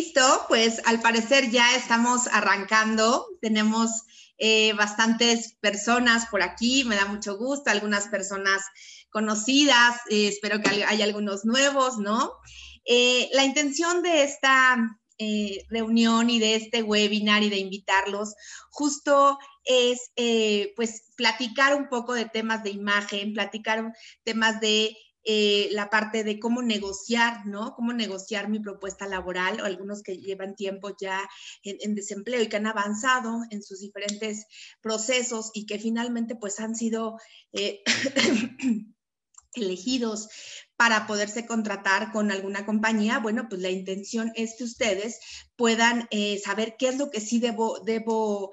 Listo, pues al parecer ya estamos arrancando. Tenemos eh, bastantes personas por aquí, me da mucho gusto, algunas personas conocidas, eh, espero que haya algunos nuevos, ¿no? Eh, la intención de esta reunión y de este webinar y de invitarlos justo es pues platicar un poco de temas de imagen, platicar temas de eh, la parte de cómo negociar, ¿no? Cómo negociar mi propuesta laboral o algunos que llevan tiempo ya en, desempleo y que han avanzado en sus diferentes procesos y que finalmente pues han sido eh, elegidos para poderse contratar con alguna compañía, bueno, pues la intención es que ustedes puedan eh, saber qué es lo que sí debo, debo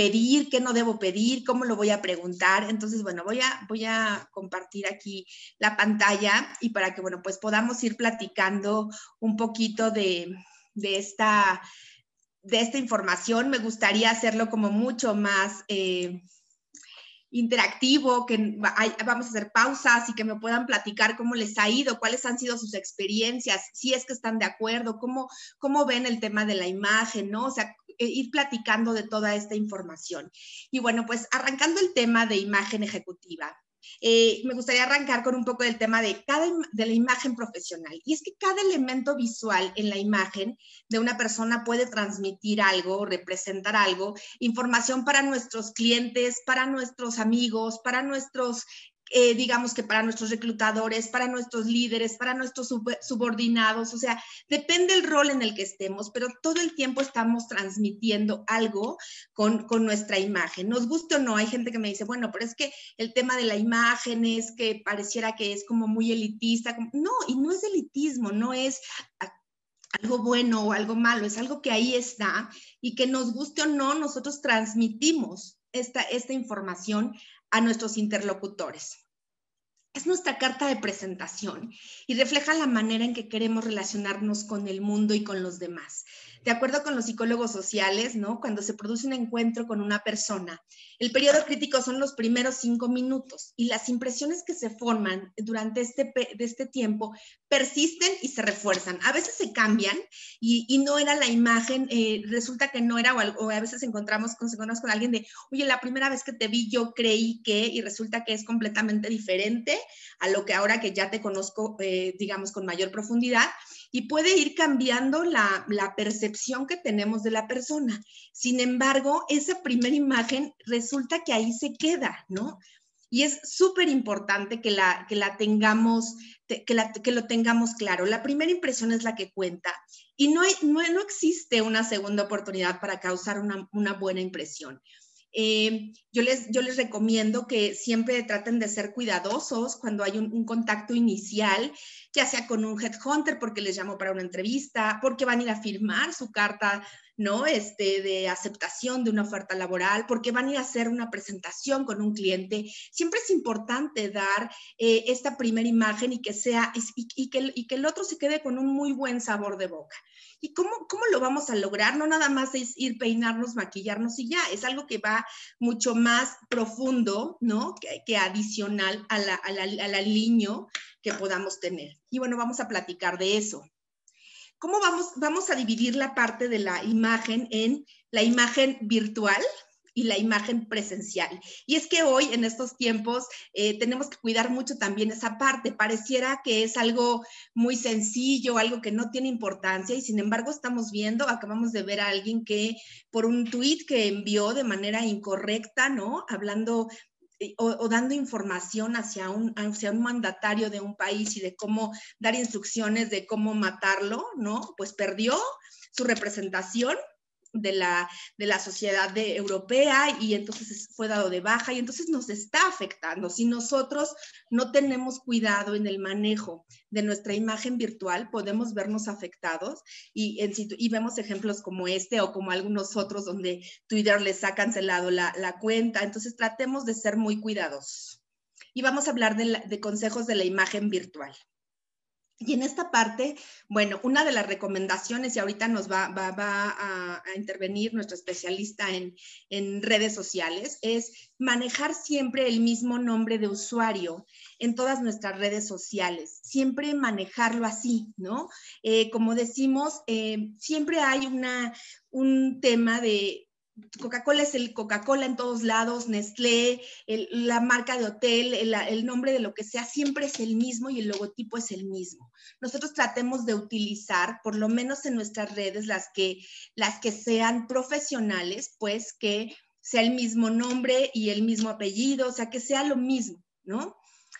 pedir, qué no debo pedir, cómo lo voy a preguntar. Entonces, bueno, voy a, voy a compartir aquí la pantalla y para que, bueno, pues podamos ir platicando un poquito de, esta, de esta información. Me gustaría hacerlo como mucho más... Eh, interactivo, que vamos a hacer pausas y que me puedan platicar cómo les ha ido, cuáles han sido sus experiencias, si es que están de acuerdo, cómo, cómo ven el tema de la imagen, ¿no? O sea, ir platicando de toda esta información. Y bueno, pues arrancando el tema de imagen ejecutiva. Eh, me gustaría arrancar con un poco del tema de, cada, de la imagen profesional. Y es que cada elemento visual en la imagen de una persona puede transmitir algo, representar algo, información para nuestros clientes, para nuestros amigos, para nuestros eh, digamos que para nuestros reclutadores, para nuestros líderes, para nuestros subordinados, o sea, depende el rol en el que estemos, pero todo el tiempo estamos transmitiendo algo con, con nuestra imagen. Nos guste o no, hay gente que me dice, bueno, pero es que el tema de la imagen es que pareciera que es como muy elitista. No, y no es elitismo, no es algo bueno o algo malo, es algo que ahí está y que nos guste o no, nosotros transmitimos esta, esta información a nuestros interlocutores. Es nuestra carta de presentación y refleja la manera en que queremos relacionarnos con el mundo y con los demás. De acuerdo con los psicólogos sociales, ¿no? Cuando se produce un encuentro con una persona, el periodo crítico son los primeros cinco minutos y las impresiones que se forman durante este, de este tiempo persisten y se refuerzan. A veces se cambian y, no era la imagen, eh, resulta que no era, o, a veces encontramos con, con alguien de, oye, la primera vez que te vi yo creí que, y resulta que es completamente diferente a lo que ahora que ya te conozco, eh, digamos, con mayor profundidad y puede ir cambiando la, percepción que tenemos de la persona. Sin embargo, esa primera imagen resulta que ahí se queda, ¿no? Y es súper importante que la, tengamos, que, lo tengamos claro. La primera impresión es la que cuenta y no, existe una segunda oportunidad para causar una buena impresión. Eh, yo, les, yo les recomiendo que siempre traten de ser cuidadosos cuando hay un, contacto inicial, ya sea con un headhunter porque les llamo para una entrevista, porque van a ir a firmar su carta ¿no? Este, de aceptación de una oferta laboral, porque van a ir a hacer una presentación con un cliente. Siempre es importante dar eh, esta primera imagen y que sea, y, que, y que el otro se quede con un muy buen sabor de boca. ¿Y cómo, cómo lo vamos a lograr? No nada más es ir peinarnos, maquillarnos y ya, es algo que va mucho más profundo, ¿no? Que, adicional a la, a al aliño que podamos tener. Y bueno, vamos a platicar de eso. ¿Cómo vamos, vamos a dividir la parte de la imagen en la imagen virtual? y la imagen presencial. Y es que hoy, en estos tiempos, eh, tenemos que cuidar mucho también esa parte. Pareciera que es algo muy sencillo, algo que no tiene importancia, y sin embargo estamos viendo, acabamos de ver a alguien que por un tuit que envió de manera incorrecta, ¿no? Hablando o, dando información hacia un, hacia un mandatario de un país y de cómo dar instrucciones de cómo matarlo, ¿no? Pues perdió su representación de la, de la sociedad de, europea y entonces fue dado de baja y entonces nos está afectando. Si nosotros no tenemos cuidado en el manejo de nuestra imagen virtual, podemos vernos afectados y, en, y vemos ejemplos como este o como algunos otros donde Twitter les ha cancelado la, la cuenta. Entonces tratemos de ser muy cuidadosos. Y vamos a hablar de consejos de la imagen virtual. Y en esta parte, bueno, una de las recomendaciones, y ahorita nos va, va, a, intervenir nuestro especialista en, en, redes sociales, es manejar siempre el mismo nombre de usuario en todas nuestras redes sociales, siempre manejarlo así, ¿no? Eh, como decimos, eh, siempre hay una, un tema de Coca-Cola es el Coca-Cola en todos lados, Nestlé, la marca de hotel, el, nombre de lo que sea, siempre es el mismo y el logotipo es el mismo. Nosotros tratemos de utilizar, por lo menos en nuestras redes, las que, las que sean profesionales, pues que sea el mismo nombre y el mismo apellido, o sea, que sea lo mismo, ¿no?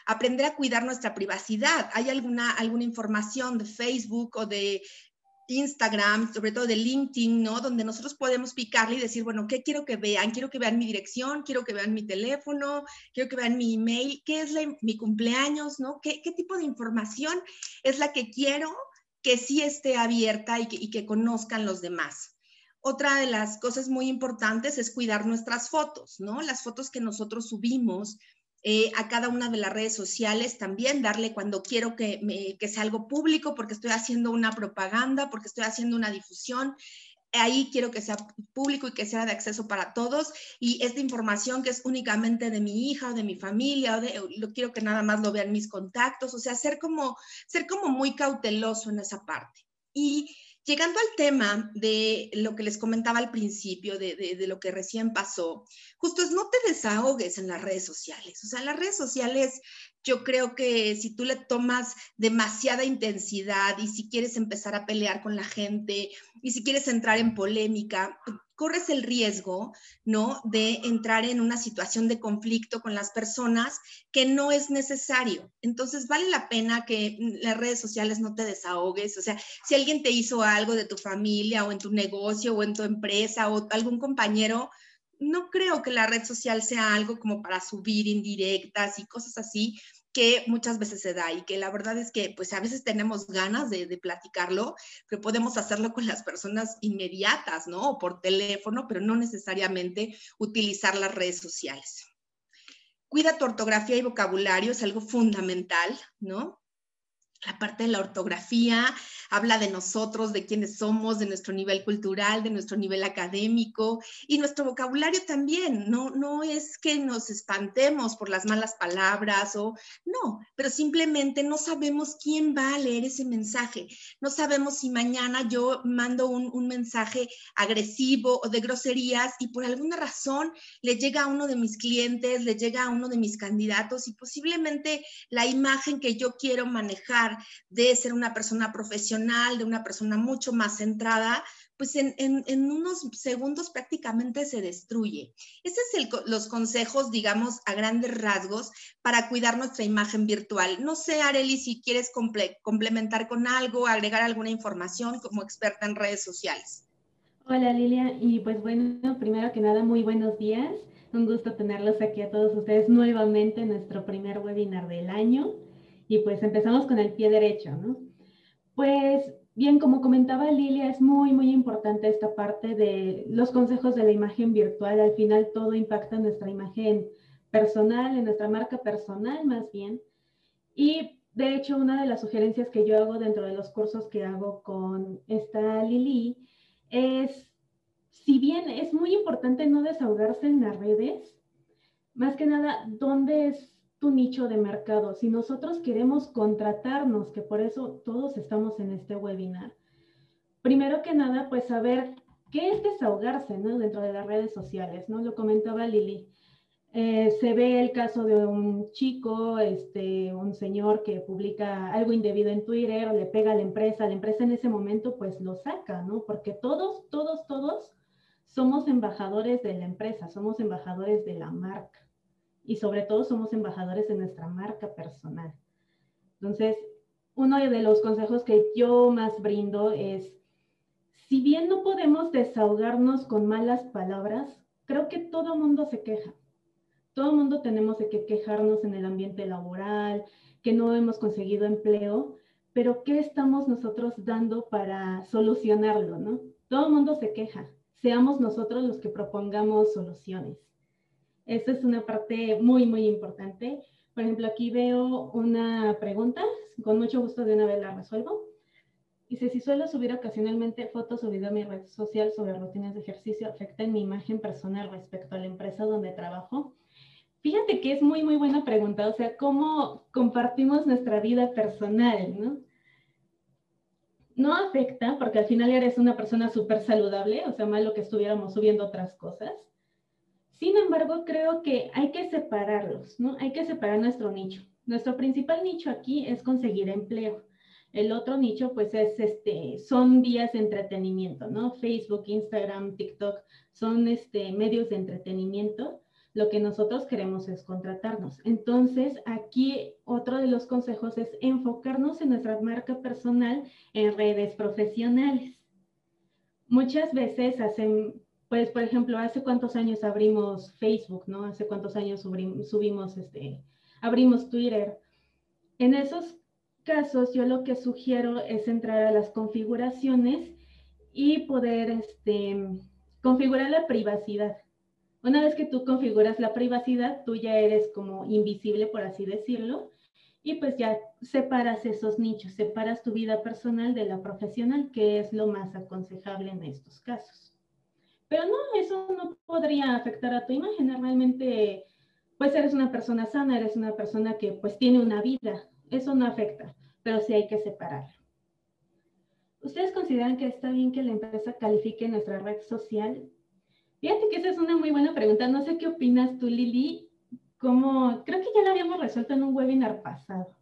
Aprender a cuidar nuestra privacidad. ¿Hay alguna, alguna información de Facebook o de Instagram, sobre todo de LinkedIn, ¿no? Donde nosotros podemos picarle y decir, bueno, ¿qué quiero que vean? Quiero que vean mi dirección, quiero que vean mi teléfono, quiero que vean mi email, ¿qué es mi cumpleaños, ¿no? ¿Qué, tipo de información es la que quiero que sí esté abierta y que, y que conozcan los demás? Otra de las cosas muy importantes es cuidar nuestras fotos, ¿no? Las fotos que nosotros subimos, eh, a cada una de las redes sociales también, darle cuando quiero que, que sea algo público, porque estoy haciendo una propaganda, porque estoy haciendo una difusión. Ahí quiero que sea público y que sea de acceso para todos. Y esta información que es únicamente de mi hija o de mi familia, o de, lo quiero que nada más lo vean mis contactos, o sea, ser como, ser como muy cauteloso en esa parte. Y Llegando al tema de lo que les comentaba al principio, de, lo que recién pasó, justo es no te desahogues en las redes sociales. O sea, las redes sociales yo creo que si tú le tomas demasiada intensidad y si quieres empezar a pelear con la gente y si quieres entrar en polémica, corres el riesgo, ¿no? De entrar en una situación de conflicto con las personas que no es necesario. Entonces, vale la pena que las redes sociales no te desahogues. O sea, si alguien te hizo algo de tu familia o en tu negocio o en tu empresa o algún compañero, no creo que la red social sea algo como para subir indirectas y cosas así que muchas veces se da y que la verdad es que pues a veces tenemos ganas de, platicarlo, pero podemos hacerlo con las personas inmediatas, ¿no? O por teléfono, pero no necesariamente utilizar las redes sociales. Cuida tu ortografía y vocabulario, es algo fundamental, ¿no? la parte de la ortografía, habla de nosotros, de quiénes somos, de nuestro nivel cultural, de nuestro nivel académico y nuestro vocabulario también. No, no es que nos espantemos por las malas palabras o no, pero simplemente no sabemos quién va a leer ese mensaje. No sabemos si mañana yo mando un, un mensaje agresivo o de groserías y por alguna razón le llega a uno de mis clientes, le llega a uno de mis candidatos y posiblemente la imagen que yo quiero manejar de ser una persona profesional, de una persona mucho más centrada, pues en, unos segundos prácticamente se destruye. Esos son los consejos, digamos, a grandes rasgos para cuidar nuestra imagen virtual. No sé, Areli, si quieres complementar con algo, agregar alguna información como experta en redes sociales. Hola Lilia, y pues bueno, primero que nada, muy buenos días. Un gusto tenerlos aquí a todos ustedes nuevamente en nuestro primer webinar del año. Y pues empezamos con el pie derecho, ¿no? Pues bien, como comentaba Lilia, es muy, muy importante esta parte de los consejos de la imagen virtual. Al final todo impacta en nuestra imagen personal, en nuestra marca personal más bien. Y de hecho, una de las sugerencias que yo hago dentro de los cursos que hago con esta Lili es, si bien es muy importante no desahogarse en las redes, más que nada, ¿dónde es tu nicho de mercado. Si nosotros queremos contratarnos, que por eso todos estamos en este webinar, primero que nada, pues saber qué es desahogarse ¿no? dentro de las redes sociales, ¿no? Lo comentaba Lili. Eh, se ve el caso de un chico, este, un señor que publica algo indebido en Twitter, le pega a la empresa, la empresa en ese momento pues lo saca, ¿no? Porque todos, todos, todos somos embajadores de la empresa, somos embajadores de la marca y sobre todo somos embajadores de nuestra marca personal. Entonces, uno de los consejos que yo más brindo es, si bien no podemos desahogarnos con malas palabras, creo que todo mundo se queja. Todo mundo tenemos que quejarnos en el ambiente laboral, que no hemos conseguido empleo, pero ¿qué estamos nosotros dando para solucionarlo, no? Todo mundo se queja. Seamos nosotros los que propongamos soluciones. Esa es una parte muy, muy importante. Por ejemplo, aquí veo una pregunta, con mucho gusto de una vez la resuelvo. Dice, si suelo subir ocasionalmente fotos o video a mi red social sobre rutinas de ejercicio, ¿afecta en mi imagen personal respecto a la empresa donde trabajo? Fíjate que es muy, muy buena pregunta. O sea, ¿cómo compartimos nuestra vida personal, no? No afecta porque al final eres una persona súper saludable, o sea, malo que estuviéramos subiendo otras cosas. Sin embargo, creo que hay que separarlos, ¿no? Hay que separar nuestro nicho. Nuestro principal nicho aquí es conseguir empleo. El otro nicho, pues, es este, son días de entretenimiento, ¿no? Facebook, Instagram, TikTok, son este, medios de entretenimiento. Lo que nosotros queremos es contratarnos. Entonces, aquí otro de los consejos es enfocarnos en nuestra marca personal en redes profesionales. Muchas veces hacen, pues, por ejemplo, hace cuántos años abrimos Facebook, ¿no? Hace cuántos años subimos, este, abrimos Twitter. En esos casos, yo lo que sugiero es entrar a las configuraciones y poder este, configurar la privacidad. Una vez que tú configuras la privacidad, tú ya eres como invisible, por así decirlo, y pues ya separas esos nichos, separas tu vida personal de la profesional, que es lo más aconsejable en estos casos. Pero no, eso no podría afectar a tu imagen, realmente pues eres una persona sana, eres una persona que pues tiene una vida, eso no afecta, pero sí hay que separarlo. ¿Ustedes consideran que está bien que la empresa califique nuestra red social? Fíjate que esa es una muy buena pregunta. No sé qué opinas tú, Lili. Como, creo que ya la habíamos resuelto en un webinar pasado.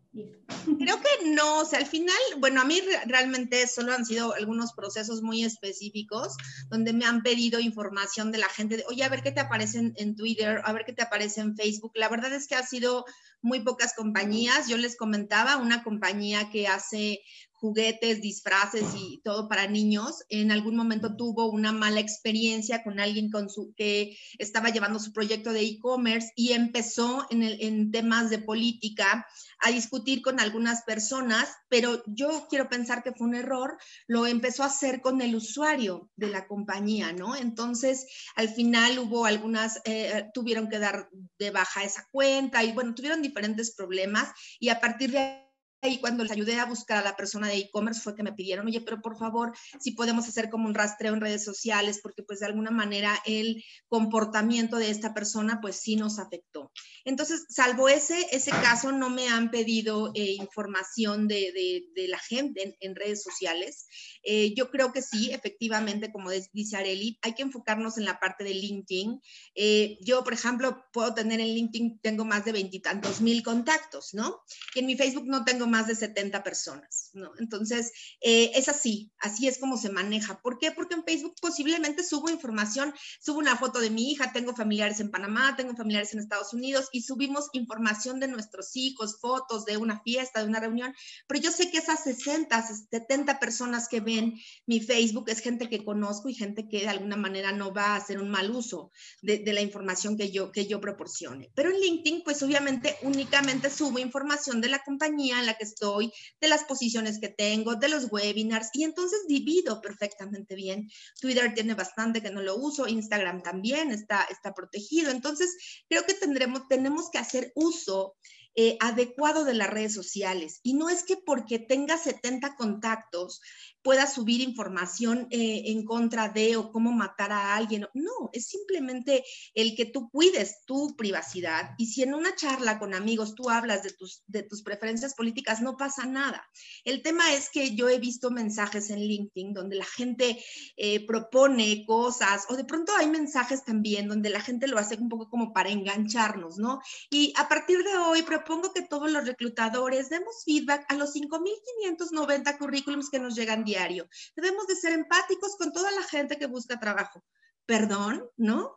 Creo que no, o sea, al final, bueno, a mí realmente solo han sido algunos procesos muy específicos donde me han pedido información de la gente, de, oye, a ver qué te aparece en, en, Twitter, a ver qué te aparece en Facebook. La verdad es que ha sido muy pocas compañías. Yo les comentaba, una compañía que hace juguetes, disfraces y todo para niños, en algún momento tuvo una mala experiencia con alguien con su, que estaba llevando su proyecto de e-commerce y empezó en, temas de política a discutir con algunas personas, pero yo quiero pensar que fue un error, lo empezó a hacer con el usuario de la compañía, ¿no? Entonces, al final hubo algunas, eh, tuvieron que dar de baja esa cuenta y bueno, tuvieron diferentes problemas y a partir de y cuando les ayudé a buscar a la persona de e-commerce fue que me pidieron, oye, pero por favor, si podemos hacer como un rastreo en redes sociales, porque pues de alguna manera el comportamiento de esta persona pues sí nos afectó. Entonces, salvo ese, ese caso, no me han pedido eh, información de, de, la gente en, redes sociales. Eh, yo creo que sí, efectivamente, como dice Areli, hay que enfocarnos en la parte de LinkedIn. Eh, yo, por ejemplo, puedo tener en LinkedIn, tengo más de veintitantos mil contactos, ¿no? Y en mi Facebook no tengo más de 70 personas, ¿no? Entonces, eh, es así, así es como se maneja. ¿Por qué? Porque en Facebook posiblemente subo información, subo una foto de mi hija, tengo familiares en Panamá, tengo familiares en Estados Unidos y subimos información de nuestros hijos, fotos de una fiesta, de una reunión, pero yo sé que esas 60, 70 personas que ven mi Facebook es gente que conozco y gente que de alguna manera no va a hacer un mal uso de, de la información que yo, que yo proporcione. Pero en LinkedIn, pues obviamente únicamente subo información de la compañía en la que estoy, de las posiciones que tengo, de los webinars, y entonces divido perfectamente bien. Twitter tiene bastante que no lo uso, Instagram también está, está protegido. Entonces, creo que tendremos, tenemos que hacer uso eh, adecuado de las redes sociales. Y no es que porque tenga 70 contactos pueda subir información eh, en contra de o cómo matar a alguien. No, es simplemente el que tú cuides tu privacidad. Y si en una charla con amigos tú hablas de tus, de tus preferencias políticas, no pasa nada. El tema es que yo he visto mensajes en LinkedIn donde la gente eh, propone cosas o de pronto hay mensajes también donde la gente lo hace un poco como para engancharnos, ¿no? Y a partir de hoy propongo que todos los reclutadores demos feedback a los 5.590 currículums que nos llegan diario. Debemos de ser empáticos con toda la gente que busca trabajo. Perdón, ¿no?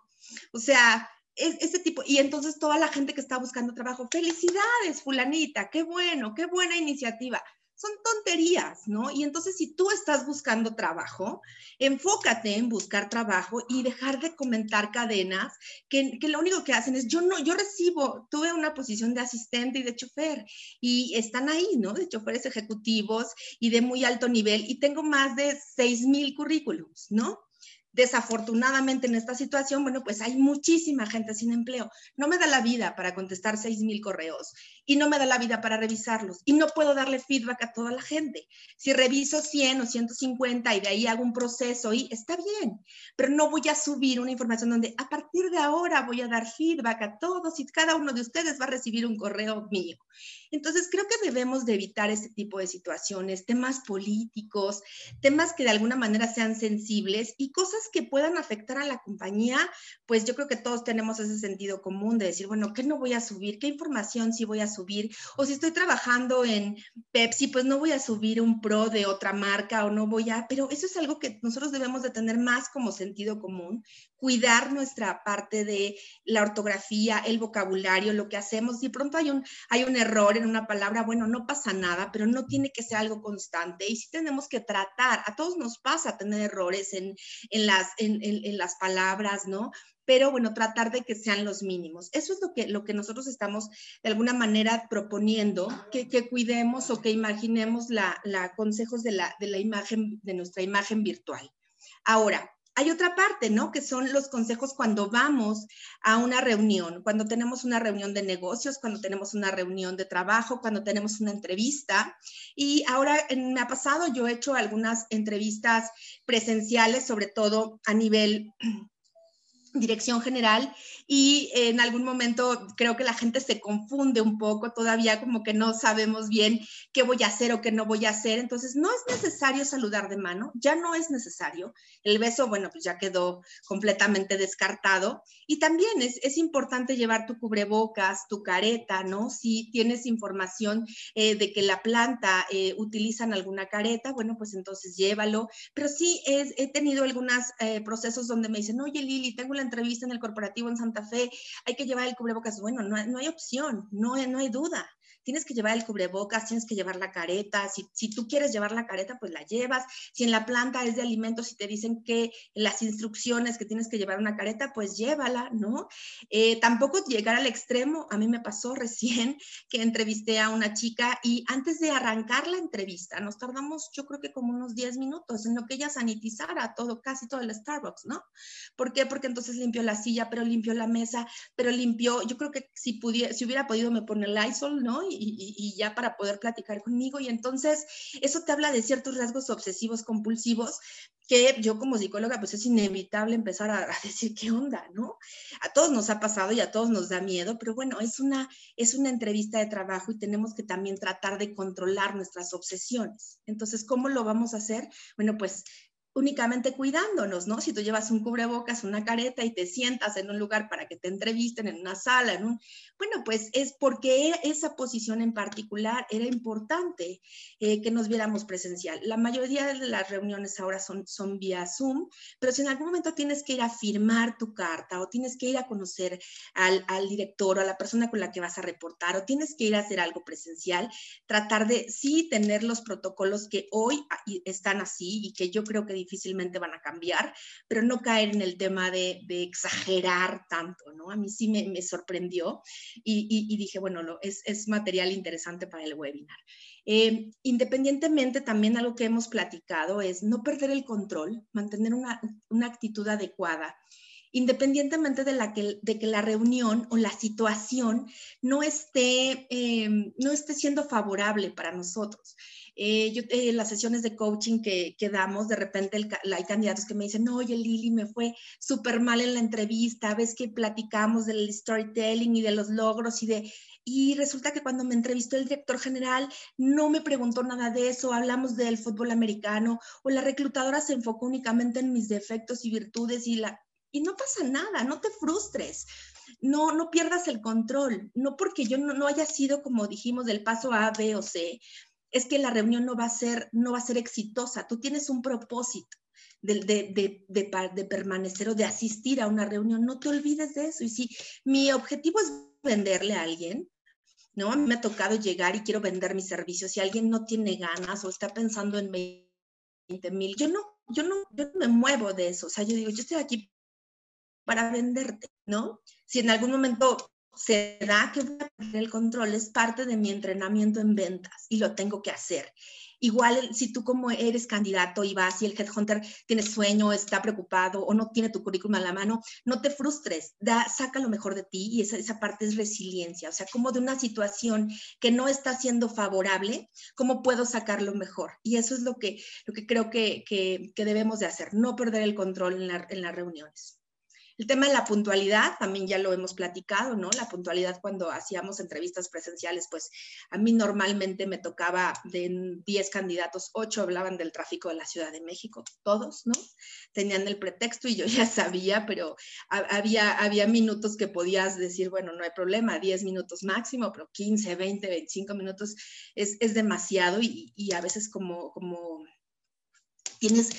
O sea, es, ese tipo, y entonces toda la gente que está buscando trabajo, felicidades, fulanita, qué bueno, qué buena iniciativa son tonterías, ¿no? Y entonces si tú estás buscando trabajo, enfócate en buscar trabajo y dejar de comentar cadenas que, que, lo único que hacen es, yo no, yo recibo, tuve una posición de asistente y de chofer y están ahí, ¿no? De choferes ejecutivos y de muy alto nivel y tengo más de 6 mil currículums, ¿no? Desafortunadamente en esta situación, bueno, pues hay muchísima gente sin empleo. No me da la vida para contestar 6 mil correos y no me da la vida para revisarlos y no puedo darle feedback a toda la gente. Si reviso 100 o 150 y de ahí hago un proceso y está bien, pero no voy a subir una información donde a partir de ahora voy a dar feedback a todos y cada uno de ustedes va a recibir un correo mío. Entonces creo que debemos de evitar este tipo de situaciones, temas políticos, temas que de alguna manera sean sensibles y cosas que puedan afectar a la compañía, pues yo creo que todos tenemos ese sentido común de decir, bueno, ¿qué no voy a subir? ¿Qué información sí voy a subir? O si estoy trabajando en Pepsi, pues no voy a subir un pro de otra marca o no voy a, pero eso es algo que nosotros debemos de tener más como sentido común, cuidar nuestra parte de la ortografía, el vocabulario, lo que hacemos. Si pronto hay un, hay un error en una palabra, bueno, no pasa nada, pero no tiene que ser algo constante. Y sí tenemos que tratar, a todos nos pasa tener errores en, en las, en, en, las palabras, ¿no? Pero bueno, tratar de que sean los mínimos. Eso es lo que, lo que nosotros estamos de alguna manera proponiendo, que, que cuidemos o que imaginemos la, la consejos de la, de la imagen, de nuestra imagen virtual. Ahora, hay otra parte, ¿no? Que son los consejos cuando vamos a una reunión, cuando tenemos una reunión de negocios, cuando tenemos una reunión de trabajo, cuando tenemos una entrevista. Y ahora me ha pasado, yo he hecho algunas entrevistas presenciales, sobre todo a nivel dirección general y en algún momento creo que la gente se confunde un poco, todavía como que no sabemos bien qué voy a hacer o qué no voy a hacer, entonces no es necesario saludar de mano, ya no es necesario, el beso, bueno, pues ya quedó completamente descartado. Y también es, es importante llevar tu cubrebocas, tu careta, ¿no? Si tienes información eh, de que la planta eh, utilizan alguna careta, bueno, pues entonces llévalo, pero sí he tenido algunos eh, procesos donde me dicen, oye Lili, tengo la entrevista en el corporativo en Santa Fe, hay que llevar el cubrebocas. Bueno, no, no hay opción, no, no hay duda tienes que llevar el cubrebocas, tienes que llevar la careta, si, si, tú quieres llevar la careta, pues la llevas, si en la planta es de alimentos y te dicen que las instrucciones que tienes que llevar una careta, pues llévala, ¿no? Eh, tampoco llegar al extremo, a mí me pasó recién que entrevisté a una chica y antes de arrancar la entrevista, nos tardamos yo creo que como unos 10 minutos en lo que ella sanitizara todo, casi todo el Starbucks, ¿no? ¿Por qué? Porque entonces limpió la silla, pero limpió la mesa, pero limpió, yo creo que si, pudiera, si hubiera podido me pone el Lysol, ¿no? Y, ya para poder platicar conmigo. Y entonces eso te habla de ciertos rasgos obsesivos compulsivos que yo como psicóloga pues es inevitable empezar a, decir qué onda, ¿no? A todos nos ha pasado y a todos nos da miedo, pero bueno, es una, es una entrevista de trabajo y tenemos que también tratar de controlar nuestras obsesiones. Entonces, ¿cómo lo vamos a hacer? Bueno, pues únicamente cuidándonos, ¿no? Si tú llevas un cubrebocas, una careta y te sientas en un lugar para que te entrevisten en una sala, en un, bueno, pues es porque esa posición en particular era importante eh, que nos viéramos presencial. La mayoría de las reuniones ahora son, son vía Zoom, pero si en algún momento tienes que ir a firmar tu carta o tienes que ir a conocer al, al director o a la persona con la que vas a reportar o tienes que ir a hacer algo presencial, tratar de sí tener los protocolos que hoy están así y que yo creo que difícilmente van a cambiar, pero no caer en el tema de, exagerar tanto, ¿no? A mí sí me, sorprendió y, dije, bueno, es, es, material interesante para el webinar. Eh, independientemente, también algo que hemos platicado es no perder el control, mantener una, una actitud adecuada independientemente de, la que, de que la reunión o la situación no esté, eh, no esté siendo favorable para nosotros. Eh, yo, en las sesiones de coaching que, que damos, de repente hay candidatos que me dicen, oye Lili, me fue súper mal en la entrevista, ves que platicamos del storytelling y de los logros y de... Y resulta que cuando me entrevistó el director general no me preguntó nada de eso, hablamos del fútbol americano o la reclutadora se enfocó únicamente en mis defectos y virtudes y la... Y no pasa nada, no te frustres. No, no pierdas el control, no porque yo no, no, haya sido, como dijimos, del paso A, B o C, es que la reunión no va a ser, no va a ser exitosa. Tú tienes un propósito de, de, permanecer o de asistir a una reunión. No te olvides de eso. Y si mi objetivo es venderle a alguien, ¿no? A mí me ha tocado llegar y quiero vender mis servicios. Si alguien no tiene ganas o está pensando en 20 mil, yo no, yo no, yo no me muevo de eso. O sea, yo digo, yo estoy aquí para venderte, ¿no? Si en algún momento se da que voy a perder el control, es parte de mi entrenamiento en ventas y lo tengo que hacer. Igual si tú como eres candidato y vas y el headhunter tiene sueño, está preocupado o no tiene tu currículum a la mano, no te frustres, da, saca lo mejor de ti y esa, esa parte es resiliencia, o sea, como de una situación que no está siendo favorable, ¿cómo puedo sacar lo mejor? Y eso es lo que, lo que creo que, que, que debemos de hacer, no perder el control en, la, en las reuniones. El tema de la puntualidad, también ya lo hemos platicado, ¿no? La puntualidad cuando hacíamos entrevistas presenciales, pues a mí normalmente me tocaba de 10 candidatos, 8 hablaban del tráfico de la Ciudad de México, todos, ¿no? Tenían el pretexto y yo ya sabía, pero había, había minutos que podías decir, bueno, no hay problema, 10 minutos máximo, pero 15, 20, 25 minutos es, es demasiado y, y a veces como, como tienes,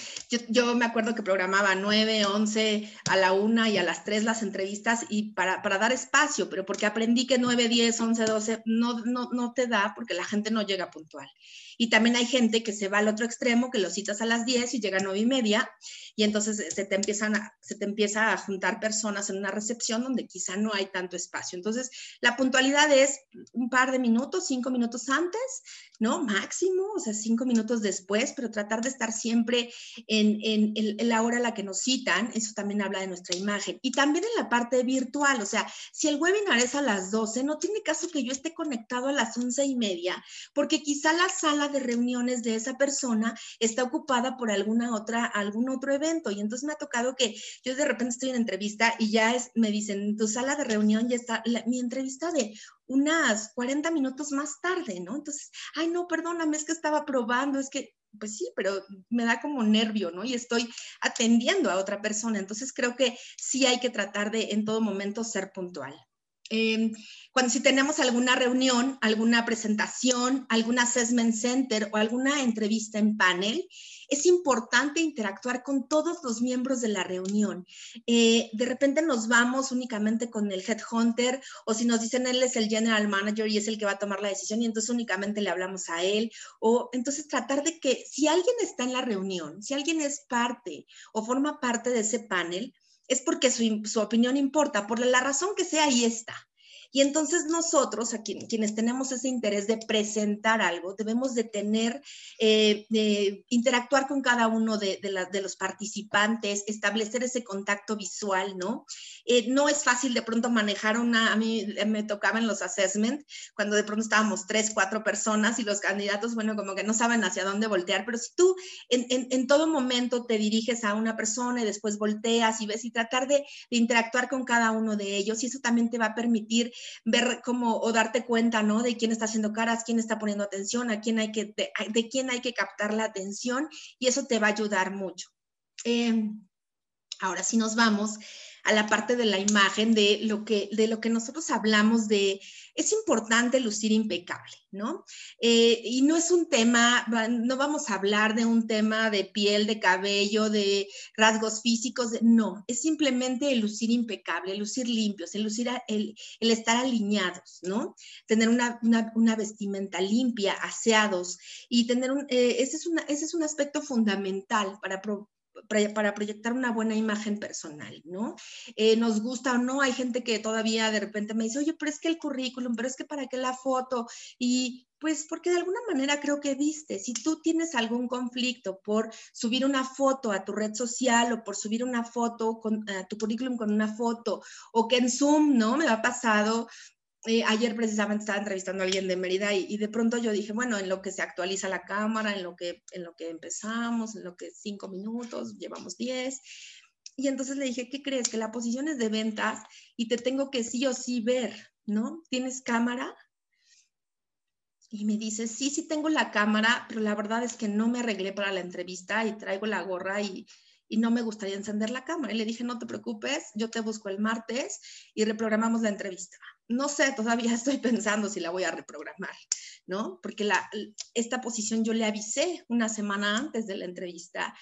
yo, me acuerdo que programaba 9, 11, a la 1 y a las 3 las entrevistas y para, para, dar espacio, pero porque aprendí que 9, 10, 11, 12 no, no, no te da porque la gente no llega puntual. Y también hay gente que se va al otro extremo, que lo citas a las 10 y llega a 9 y media, y entonces se te, empiezan se te empieza a juntar personas en una recepción donde quizá no hay tanto espacio. Entonces, la puntualidad es un par de minutos, cinco minutos antes, ¿no? Máximo, o sea, cinco minutos después, pero tratar de estar siempre en, en, en la hora a la que nos citan, eso también habla de nuestra imagen. Y también en la parte virtual, o sea, si el webinar es a las 12, no tiene caso que yo esté conectado a las once y media, porque quizá la sala de reuniones de esa persona está ocupada por alguna otra, algún otro evento. Y entonces me ha tocado que yo de repente estoy en entrevista y ya es, me dicen, tu sala de reunión ya está, mi entrevista de unas 40 minutos más tarde, ¿no? Entonces, ay, no, perdóname, es que estaba probando, es que, pues sí, pero me da como nervio, ¿no? Y estoy atendiendo a otra persona. Entonces, creo que sí hay que tratar de en todo momento ser puntual. Eh, cuando si tenemos alguna reunión, alguna presentación, algún assessment center o alguna entrevista en panel, es importante interactuar con todos los miembros de la reunión. Eh, de repente nos vamos únicamente con el headhunter o si nos dicen él es el general manager y es el que va a tomar la decisión y entonces únicamente le hablamos a él. O entonces tratar de que si alguien está en la reunión, si alguien es parte o forma parte de ese panel, es porque su, su opinión importa, por la razón que sea, ahí está. Y entonces nosotros, a quienes tenemos ese interés de presentar algo, debemos de tener, eh, de interactuar con cada uno de, de, los participantes, establecer ese contacto visual, ¿no? Eh, no es fácil de pronto manejar una, a mí me tocaba en los assessment, cuando de pronto estábamos tres, cuatro personas y los candidatos, bueno, como que no saben hacia dónde voltear, pero si tú en, en, en todo momento te diriges a una persona y después volteas y ves y tratar de, de interactuar con cada uno de ellos, y eso también te va a permitir ver cómo o darte cuenta, ¿no? De quién está haciendo caras, quién está poniendo atención, a quién hay que, de, quién hay que captar la atención y eso te va a ayudar mucho. Em, ahora sí nos vamos a la parte de la imagen, de lo que, de lo que nosotros hablamos de, es importante lucir impecable, ¿no? Eh, y no es un tema, no vamos a hablar de un tema de piel, de cabello, de rasgos físicos, no, es simplemente el lucir impecable, el lucir limpios, el lucir, el, el estar alineados, ¿no? Tener una, una, vestimenta limpia, aseados y tener un, eh, ese, es una, ese es un aspecto fundamental para, pro, para proyectar una buena imagen personal, ¿no? Eh, nos gusta o no, hay gente que todavía de repente me dice, oye, pero es que el currículum, pero es que para qué la foto y pues porque de alguna manera creo que viste, si tú tienes algún conflicto por subir una foto a tu red social o por subir una foto con a tu currículum con una foto o que en Zoom, ¿no? Me ha pasado eh, ayer precisamente estaba entrevistando a alguien de Mérida y, y, de pronto yo dije, bueno, en lo que se actualiza la cámara, en lo que, en lo que empezamos, en lo que cinco minutos, llevamos diez. Y entonces le dije, ¿qué crees? Que la posición es de ventas y te tengo que sí o sí ver, ¿no? ¿Tienes cámara? Y me dice, sí, sí tengo la cámara, pero la verdad es que no me arreglé para la entrevista y traigo la gorra y, y no me gustaría encender la cámara. Y le dije, no te preocupes, yo te busco el martes y reprogramamos la entrevista. No sé, todavía estoy pensando si la voy a reprogramar, ¿no? Porque esta posición yo le avisé una semana antes de la entrevista.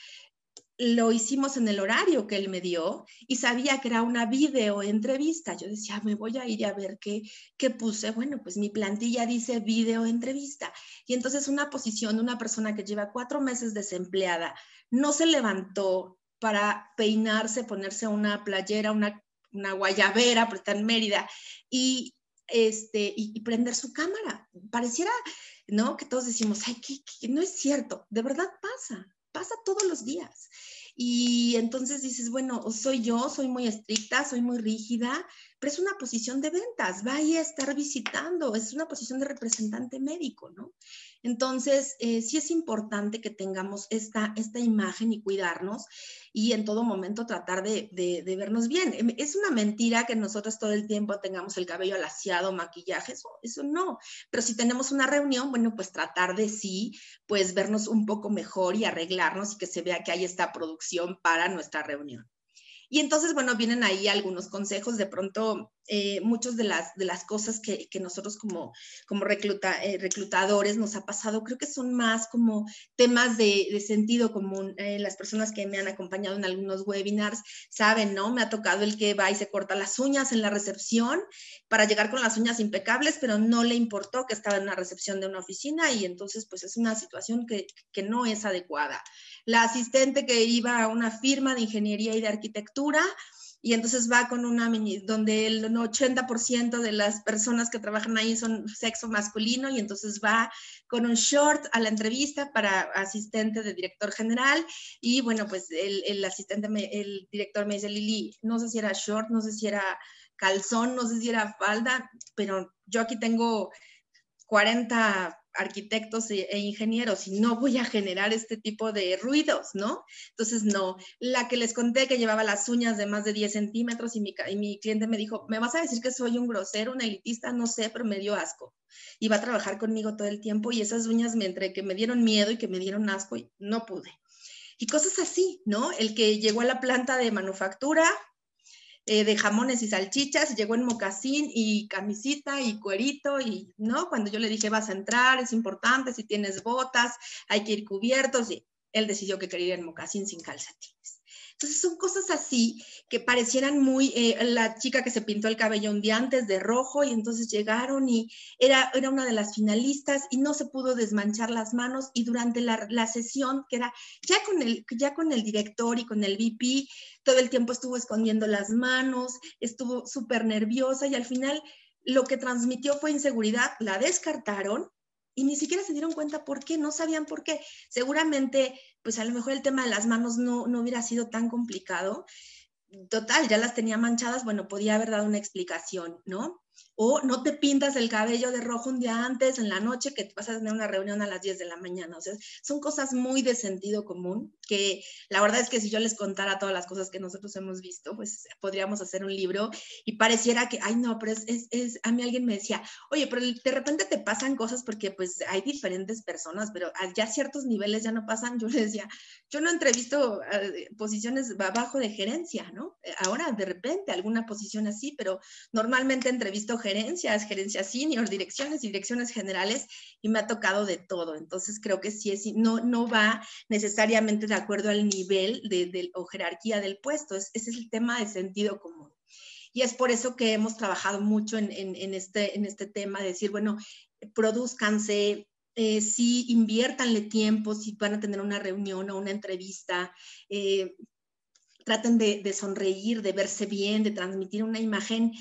Lo hicimos en el horario que él me dio y sabía que era una video entrevista. Yo decía, me voy a ir a ver qué, qué puse. Bueno, pues mi plantilla dice video entrevista. Y entonces una posición, una persona que lleva cuatro meses desempleada, no se levantó, para peinarse, ponerse una playera, una, una guayabera, porque está en Mérida. Y este, y, prender su cámara. Pareciera, ¿no? Que todos decimos, ay, no es cierto. De verdad pasa, pasa todos los días. Y entonces dices, bueno, soy yo, soy muy estricta, soy muy rígida, pero es una posición de ventas, vaya a estar visitando, es una posición de representante médico, ¿no? Entonces, eh, sí es importante que tengamos esta, esta imagen y cuidarnos y en todo momento tratar de, vernos bien. Em, es una mentira que nosotros todo el tiempo tengamos el cabello alaciado, maquillaje, eso no. Pero si tenemos una reunión, bueno, pues tratar de sí, pues vernos un poco mejor y arreglarnos y que se vea que hay esta producción para nuestra reunión. Y entonces, bueno, vienen ahí algunos consejos. De pronto, eh, muchas de las, de las cosas que, que nosotros como, como recluta, eh, reclutadores nos ha pasado, creo que son más como temas de, sentido común. Eh, las personas que me han acompañado en algunos webinars saben, ¿no? Me ha tocado el que va y se corta las uñas en la recepción para llegar con las uñas impecables, pero no le importó que estaba en una recepción de una oficina y entonces, pues es una situación que, que no es adecuada la asistente que iba a una firma de ingeniería y de arquitectura y entonces va con una donde el 80% de las personas que trabajan ahí son sexo masculino y entonces va con un short a la entrevista para asistente de director general. Y bueno, pues el, asistente, el director me dice, Lili, no sé si era short, no sé si era calzón, no sé si era falda, pero yo aquí tengo 40 arquitectos e, e, ingenieros y no voy a generar este tipo de ruidos, ¿no? Entonces, no. La que les conté que llevaba las uñas de más de 10 centímetros y mi, y cliente me dijo, ¿me vas a decir que soy un grosero, un elitista? No sé, pero me dio asco. Iba a trabajar conmigo todo el tiempo y esas uñas me que me dieron miedo y que me dieron asco y no pude. Y cosas así, ¿no? El que llegó a la planta de manufactura, eh, de jamones y salchichas, llegó en mocasín y camisita y cuerito y, ¿no? Cuando yo le dije, vas a entrar, es importante, si tienes botas, hay que ir cubiertos y él decidió que quería ir en mocasín sin calcetines. Entonces son cosas así que parecieran muy, eh, la chica que se pintó el cabello un día antes de rojo y entonces llegaron y era, era una de las finalistas y no se pudo desmanchar las manos y durante la, la sesión, que era ya con, el, ya con el director y con el VP, todo el tiempo estuvo escondiendo las manos, estuvo súper nerviosa y al final lo que transmitió fue inseguridad, la descartaron y ni siquiera se dieron cuenta por qué, no sabían por qué. Seguramente, pues a lo mejor el tema de las manos no, no hubiera sido tan complicado. Total, ya las tenía manchadas, bueno, podía haber dado una explicación, ¿no? O no te pintas el cabello de rojo un día antes, en la noche, que vas a tener una reunión a las 10 de la mañana. O sea, son cosas muy de sentido común que la verdad es que si yo les contara todas las cosas que nosotros hemos visto, pues podríamos hacer un libro y pareciera que, ay, no, pero es, es, a mí alguien me decía, oye, pero de repente te pasan cosas porque pues hay diferentes personas, pero ya ciertos niveles ya no pasan. Yo le decía, yo no entrevisto eh, posiciones abajo de gerencia, ¿no? Ahora de repente alguna posición así, pero normalmente entrevisto gerencias, gerencias senior, direcciones direcciones generales y me ha tocado de todo. Entonces creo que sí es, no, no va necesariamente de acuerdo al nivel de, o jerarquía del puesto. ese es el tema de sentido común. Y es por eso que hemos trabajado mucho en, este, en este tema de decir, bueno, produzcanse, eh, sí inviértanle tiempo, si van a tener una reunión o una entrevista, eh, traten de, sonreír, de verse bien, de transmitir una imagen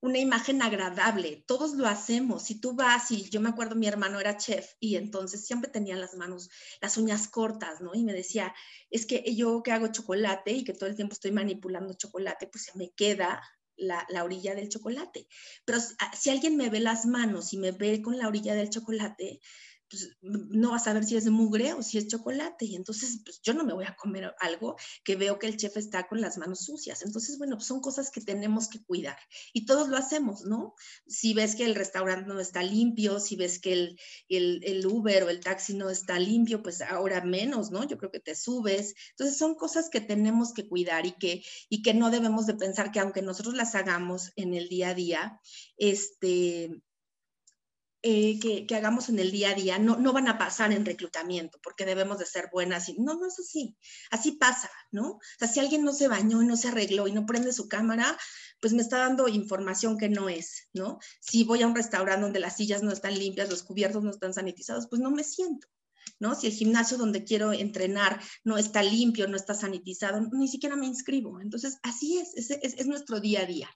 una imagen agradable. Todos lo hacemos. Si tú vas y yo me acuerdo mi hermano era chef y entonces siempre tenía las manos, las uñas cortas, ¿no? Y me decía, es que yo que hago chocolate y que todo el tiempo estoy manipulando chocolate, pues se me queda la, la, orilla del chocolate. Pero si alguien me ve las manos y me ve con la orilla del chocolate, pues, no vas a ver si es mugre o si es chocolate. Y entonces, pues yo no me voy a comer algo que veo que el chef está con las manos sucias. Entonces, bueno, pues, son cosas que tenemos que cuidar. Y todos lo hacemos, ¿no? Si ves que el restaurante no está limpio, si ves que el, el, el Uber o el taxi no está limpio, pues ahora menos, ¿no? Yo creo que te subes. Entonces, son cosas que tenemos que cuidar y que, y que no debemos de pensar que aunque nosotros las hagamos en el día a día, este, eh, que, hagamos en el día a día no, no van a pasar en reclutamiento porque debemos de ser buenas. Y, no, no es así. Así pasa, ¿no? O sea, si alguien no se bañó y no se arregló y no prende su cámara, pues me está dando información que no es, ¿no? Si voy a un restaurante donde las sillas no están limpias, los cubiertos no están sanitizados, pues no me siento. ¿No? Si el gimnasio donde quiero entrenar no está limpio, no está sanitizado, ni siquiera me inscribo. Entonces, así es, es, es nuestro día a día.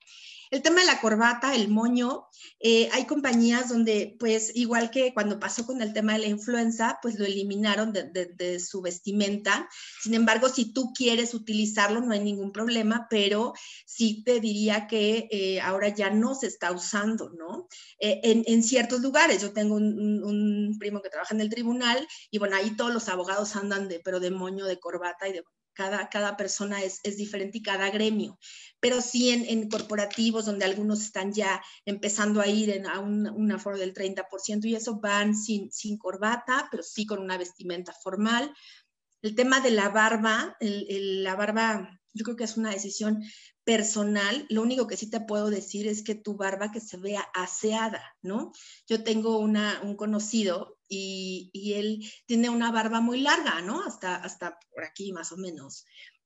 El tema de la corbata, el moño, eh, hay compañías donde, pues, igual que cuando pasó con el tema de la influenza, pues lo eliminaron de, su vestimenta. Sin embargo, si tú quieres utilizarlo, no hay ningún problema, pero sí te diría que eh, ahora ya no se está usando, ¿no? Eh, en, ciertos lugares, yo tengo un, un primo que trabaja en el tribunal y bueno, ahí todos los abogados andan de, pero de moño, de corbata y de cada, cada persona es, es, diferente y cada gremio, pero sí en, corporativos donde algunos están ya empezando a ir en, a un, un, aforo del 30% y eso van sin, sin corbata, pero sí con una vestimenta formal. El tema de la barba, la barba yo creo que es una decisión personal, lo único que sí te puedo decir es que tu barba que se vea aseada, ¿no? Yo tengo una, un conocido y, él tiene una barba muy larga, ¿no? Hasta, hasta por aquí más o menos.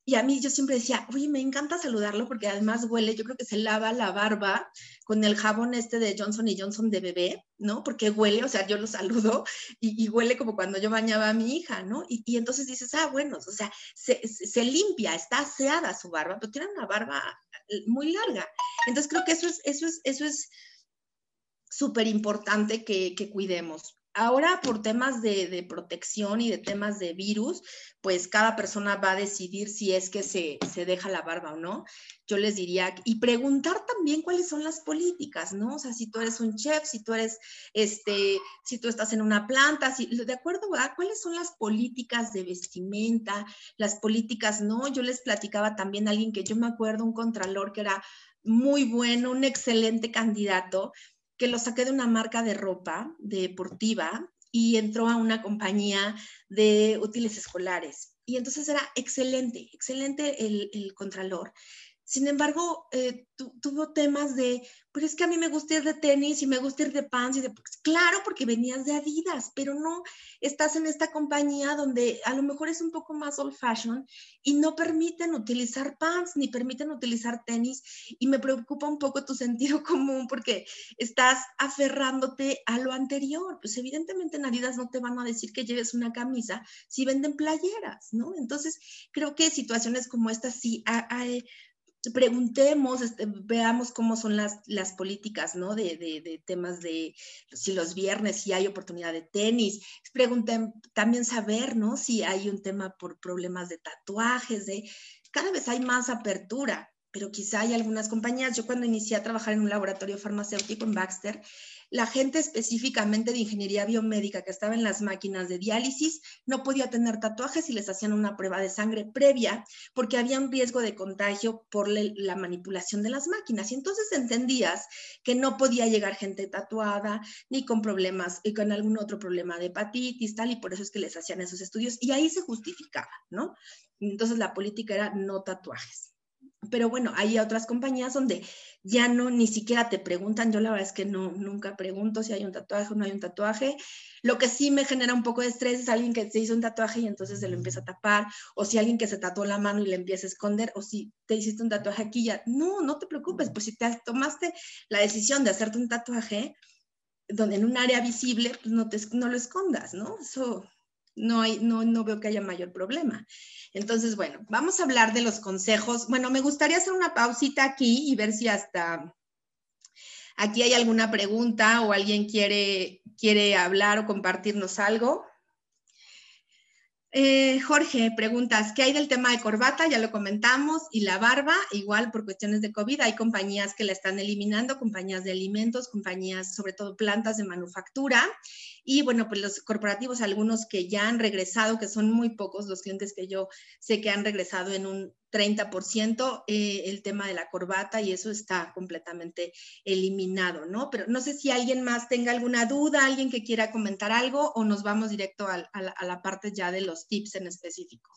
Y a mí yo siempre decía, oye, me encanta saludarlo porque además huele, yo creo que se lava la barba con el jabón este de Johnson y Johnson de bebé, ¿no? Porque huele, o sea, yo lo saludo y, huele como cuando yo bañaba a mi hija, ¿no? Y, entonces dices, ah, bueno, o sea, se, limpia, está aseada su barba, pero tiene una barba muy larga. Entonces creo que eso es, eso es, eso es súper importante que cuidemos. Ahora, por temas de, protección y de temas de virus, pues cada persona va a decidir si es que se, deja la barba o no. Yo les diría, y preguntar también cuáles son las políticas, ¿no? O sea, si tú eres un chef, si tú eres, este, si tú estás en una planta, si, de acuerdo a cuáles son las políticas de vestimenta, las políticas, ¿no? Yo les platicaba también a alguien que yo me acuerdo, un contralor que era muy bueno, un excelente candidato, que lo saqué de una marca de ropa deportiva y entró a una compañía de útiles escolares. Y entonces era excelente, excelente el, el contralor. Sin embargo, eh, tuvo temas de, pero es que a mí me gusta ir de tenis y me gusta ir de pants y de, pues, claro, porque venías de Adidas, pero no estás en esta compañía donde a lo mejor es un poco más old fashion y no permiten utilizar pants ni permiten utilizar tenis y me preocupa un poco tu sentido común porque estás aferrándote a lo anterior. Pues evidentemente en Adidas no te van a decir que lleves una camisa si venden playeras, ¿no? Entonces, creo que situaciones como estas sí hay preguntemos, este, veamos cómo son las, las políticas, ¿no? De, de, temas de si los viernes, si hay oportunidad de tenis. Pregunten también saber, ¿no? Si hay un tema por problemas de tatuajes, de cada vez hay más apertura, pero quizá hay algunas compañías. Yo cuando inicié a trabajar en un laboratorio farmacéutico en Baxter, la gente específicamente de ingeniería biomédica que estaba en las máquinas de diálisis no podía tener tatuajes y les hacían una prueba de sangre previa porque había un riesgo de contagio por la manipulación de las máquinas. Y entonces entendías que no podía llegar gente tatuada ni con problemas y con algún otro problema de hepatitis, tal, y por eso es que les hacían esos estudios y ahí se justificaba, ¿no? Entonces la política era no tatuajes. Pero bueno, hay otras compañías donde ya no ni siquiera te preguntan. Yo la verdad es que no, nunca pregunto si hay un tatuaje o no hay un tatuaje. Lo que sí me genera un poco de estrés es alguien que se hizo un tatuaje y entonces se lo empieza a tapar, o si alguien que se tatuó la mano y le empieza a esconder, o si te hiciste un tatuaje aquí ya. No, no te preocupes, pues si te tomaste la decisión de hacerte un tatuaje donde en un área visible, pues no, te, no lo escondas, ¿no? Eso no, hay, no, no veo que haya mayor problema. Entonces, bueno, vamos a hablar de los consejos. Bueno, me gustaría hacer una pausita aquí y ver si hasta aquí hay alguna pregunta o alguien quiere, quiere hablar o compartirnos algo. Eh, Jorge, preguntas, ¿qué hay del tema de corbata? Ya lo comentamos. Y la barba, igual por cuestiones de COVID, hay compañías que la están eliminando, compañías de alimentos, compañías, sobre todo plantas de manufactura. Y bueno, pues los corporativos, algunos que ya han regresado, que son muy pocos los clientes que yo sé que han regresado en un 30% eh, el tema de la corbata y eso está completamente eliminado, ¿no? Pero no sé si alguien más tenga alguna duda, alguien que quiera comentar algo o nos vamos directo a, la, parte ya de los tips en específico.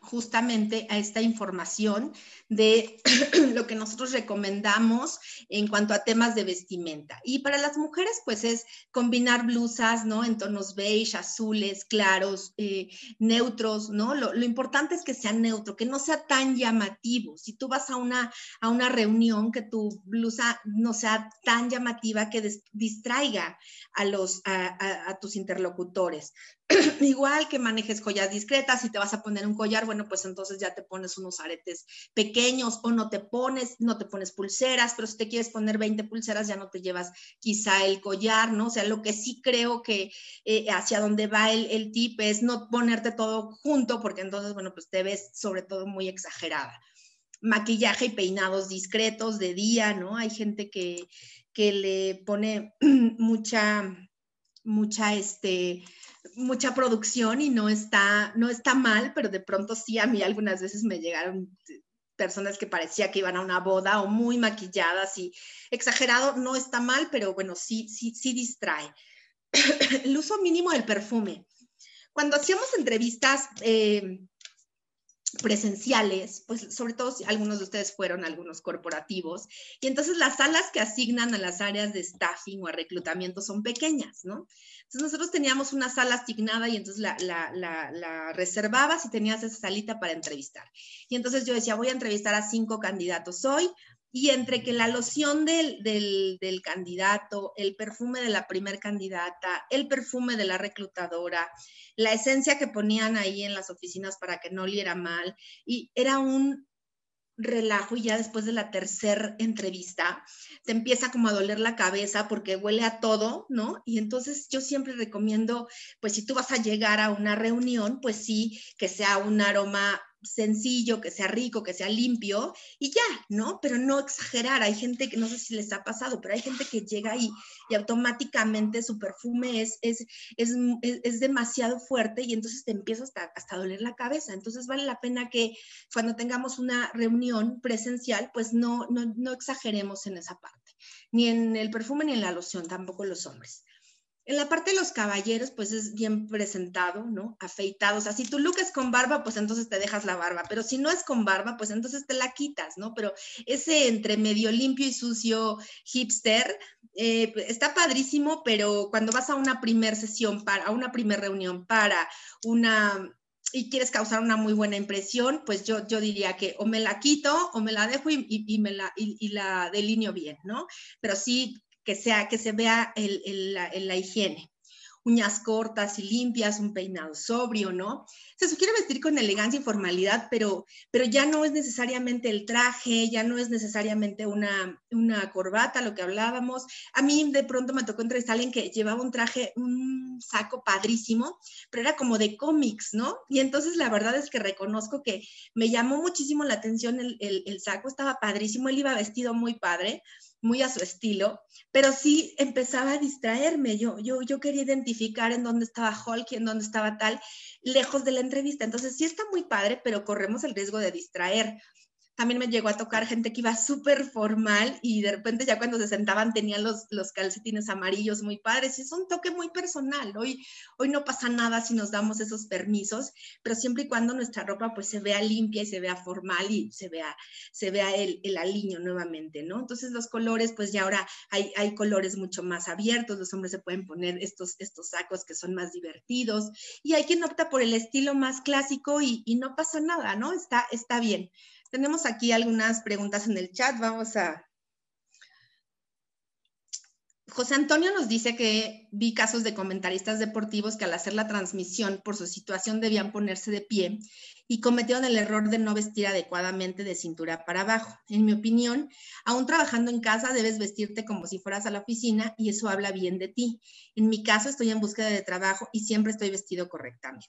justamente a esta información de lo que nosotros recomendamos en cuanto a temas de vestimenta. Y para las mujeres, pues es combinar blusas, ¿no? En tonos beige, azules, claros, eh, neutros, ¿no? Lo, importante es que sea neutro, que no sea tan llamativo. Si tú vas a una, a una reunión, que tu blusa no sea tan llamativa que distraiga a, los, a, tus interlocutores. igual que manejes joyas discretas, si te vas a poner un collar, bueno, pues entonces ya te pones unos aretes pequeños o no te pones, no te pones pulseras, pero si te quieres poner 20 pulseras ya no te llevas quizá el collar, ¿no? O sea, lo que sí creo que eh, hacia donde va el, el tip es no ponerte todo junto, porque entonces, bueno, pues te ves sobre todo muy exagerada maquillaje y peinados discretos de día, ¿no? Hay gente que, que le pone mucha, mucha, este, mucha producción y no está, no está mal, pero de pronto sí, a mí algunas veces me llegaron personas que parecía que iban a una boda o muy maquilladas y exagerado, no está mal, pero bueno, sí, sí, sí distrae. El uso mínimo del perfume. Cuando hacíamos entrevistas, eh, presenciales, pues sobre todo si algunos de ustedes fueron algunos corporativos, y entonces las salas que asignan a las áreas de staffing o a reclutamiento son pequeñas, ¿no? Entonces nosotros teníamos una sala asignada y entonces la, la, la, la reservabas y tenías esa salita para entrevistar. Y entonces yo decía, voy a entrevistar a cinco candidatos hoy, y entre que la loción del, del, del, candidato, el perfume de la primer candidata, el perfume de la reclutadora, la esencia que ponían ahí en las oficinas para que no oliera mal, y era un relajo y ya después de la tercera entrevista te empieza como a doler la cabeza porque huele a todo, ¿no? Y entonces yo siempre recomiendo, pues si tú vas a llegar a una reunión, pues sí, que sea un aroma sencillo, que sea rico, que sea limpio y ya, ¿no? Pero no exagerar. Hay gente que no sé si les ha pasado, pero hay gente que llega ahí y automáticamente su perfume es, es, es, es demasiado fuerte y entonces te empieza hasta, hasta doler la cabeza. Entonces vale la pena que cuando tengamos una reunión presencial, pues no, no, no exageremos en esa parte, ni en el perfume ni en la loción, tampoco los hombres. En la parte de los caballeros, pues es bien presentado, ¿no? Afeitado. O sea, si tu look es con barba, pues entonces te dejas la barba. Pero si no es con barba, pues entonces te la quitas, ¿no? Pero ese entre medio limpio y sucio hipster eh, está padrísimo, pero cuando vas a una primer sesión, para, a una primer reunión para una y quieres causar una muy buena impresión, pues yo, yo diría que o me la quito o me la dejo y, me la, y, y la delineo bien, ¿no? Pero sí que, sea, que se vea el, la, higiene uñas cortas y limpias, un peinado sobrio, ¿no? Se sugiere vestir con elegancia y formalidad, pero, pero ya no es necesariamente el traje, ya no es necesariamente una, una corbata, lo que hablábamos. A mí de pronto me tocó entrevistar a alguien que llevaba un traje, un saco padrísimo, pero era como de cómics, ¿no? Y entonces la verdad es que reconozco que me llamó muchísimo la atención el, el saco, estaba padrísimo, él iba vestido muy padre, muy a su estilo, pero sí empezaba a distraerme. Yo, yo, yo quería identificar en dónde estaba Hulk y en dónde estaba tal, lejos de la entrevista. Entonces sí está muy padre, pero corremos el riesgo de distraer también me llegó a tocar gente que iba súper formal y de repente ya cuando se sentaban tenían los, los calcetines amarillos muy padres. Y es un toque muy personal. Hoy, hoy no pasa nada si nos damos esos permisos, pero siempre y cuando nuestra ropa pues se vea limpia y se vea formal y se vea, se vea el, el aliño nuevamente, ¿no? Entonces los colores, pues ya ahora hay, hay colores mucho más abiertos. Los hombres se pueden poner estos, estos sacos que son más divertidos y hay quien opta por el estilo más clásico y, y no pasa nada, ¿no? Está, está bien. Tenemos aquí algunas preguntas en el chat. Vamos a... José Antonio nos dice que vi casos de comentaristas deportivos que al hacer la transmisión por su situación debían ponerse de pie y cometieron el error de no vestir adecuadamente de cintura para abajo. En mi opinión, aún trabajando en casa debes vestirte como si fueras a la oficina y eso habla bien de ti. En mi caso estoy en búsqueda de trabajo y siempre estoy vestido correctamente.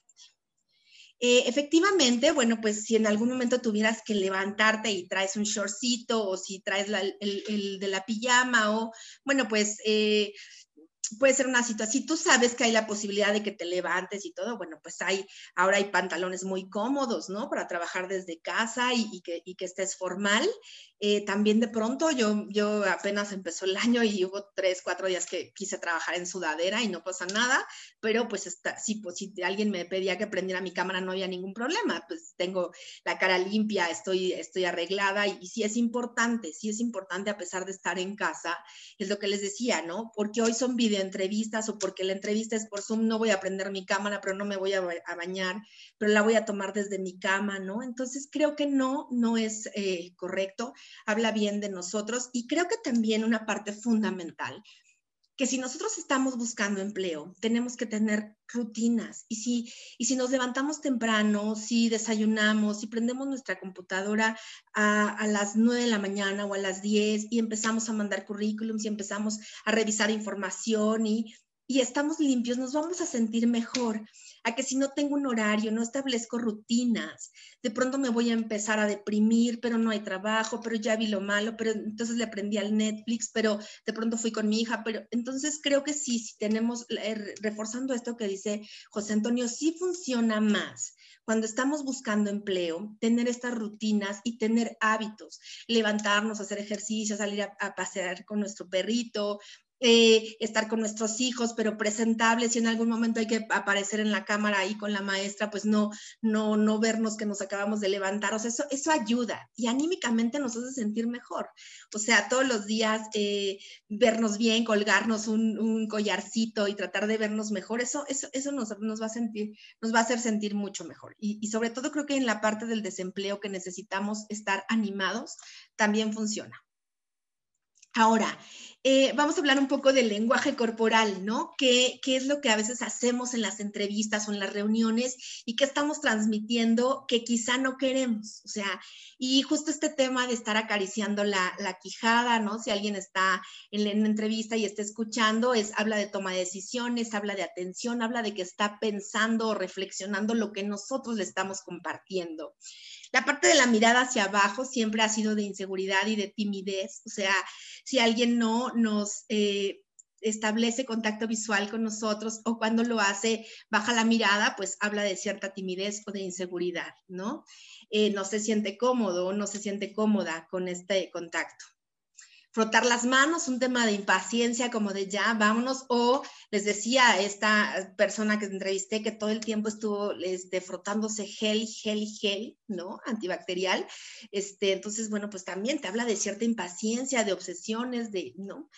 Eh, efectivamente, bueno, pues si en algún momento tuvieras que levantarte y traes un shortcito o si traes el, el, de la pijama o, bueno, pues eh, puede ser una situación, si tú sabes que hay la posibilidad de que te levantes y todo, bueno, pues hay, ahora hay pantalones muy cómodos, ¿no? Para trabajar desde casa y, y, que, y que, estés formal. Eh, también de pronto yo, yo apenas empezó el año y hubo tres, cuatro días que quise trabajar en sudadera y no pasa nada, pero pues está, sí, pues si alguien me pedía que prendiera mi cámara no había ningún problema, pues tengo la cara limpia, estoy, estoy arreglada y, y sí es importante, sí es importante a pesar de estar en casa, es lo que les decía, ¿no? Porque hoy son videos entrevistas o porque la entrevista es por Zoom, no voy a prender mi cámara, pero no me voy a, bañar, pero la voy a tomar desde mi cama, ¿no? Entonces creo que no, no es eh, correcto, habla bien de nosotros y creo que también una parte fundamental que si nosotros estamos buscando empleo, tenemos que tener rutinas. Y si, y si nos levantamos temprano, si desayunamos, si prendemos nuestra computadora a, a, las 9 de la mañana o a las 10 y empezamos a mandar currículums y empezamos a revisar información y, y estamos limpios, nos vamos a sentir mejor. A que si no tengo un horario, no establezco rutinas, de pronto me voy a empezar a deprimir, pero no hay trabajo, pero ya vi lo malo, pero entonces le aprendí al Netflix, pero de pronto fui con mi hija, pero entonces creo que sí, si tenemos, eh, reforzando esto que dice José Antonio, sí funciona más cuando estamos buscando empleo, tener estas rutinas y tener hábitos, levantarnos, hacer ejercicio, salir a, a pasear con nuestro perrito, eh, estar con nuestros hijos, pero presentables, si en algún momento hay que aparecer en la cámara ahí con la maestra, pues no, no, no vernos que nos acabamos de levantar, o sea, eso, eso ayuda y anímicamente nos hace sentir mejor. O sea, todos los días eh, vernos bien, colgarnos un, un, collarcito y tratar de vernos mejor, eso, eso, eso nos, nos, va a sentir, nos va a hacer sentir mucho mejor. Y, y sobre todo creo que en la parte del desempleo que necesitamos estar animados, también funciona. Ahora, eh, vamos a hablar un poco del lenguaje corporal, ¿no? ¿Qué, ¿Qué, es lo que a veces hacemos en las entrevistas o en las reuniones y qué estamos transmitiendo que quizá no queremos? O sea, y justo este tema de estar acariciando la, la quijada, ¿no? Si alguien está en, una entrevista y está escuchando, es, habla de toma de decisiones, habla de atención, habla de que está pensando o reflexionando lo que nosotros le estamos compartiendo. La parte de la mirada hacia abajo siempre ha sido de inseguridad y de timidez, o sea, si alguien no nos eh, establece contacto visual con nosotros o cuando lo hace, baja la mirada, pues habla de cierta timidez o de inseguridad, ¿no? Eh, no se siente cómodo, no se siente cómoda con este contacto frotar las manos, un tema de impaciencia, como de ya, vámonos, o les decía esta persona que entrevisté que todo el tiempo estuvo este, frotándose gel, gel, gel, ¿no? Antibacterial. Este, entonces, bueno, pues también te habla de cierta impaciencia, de obsesiones, de, ¿no?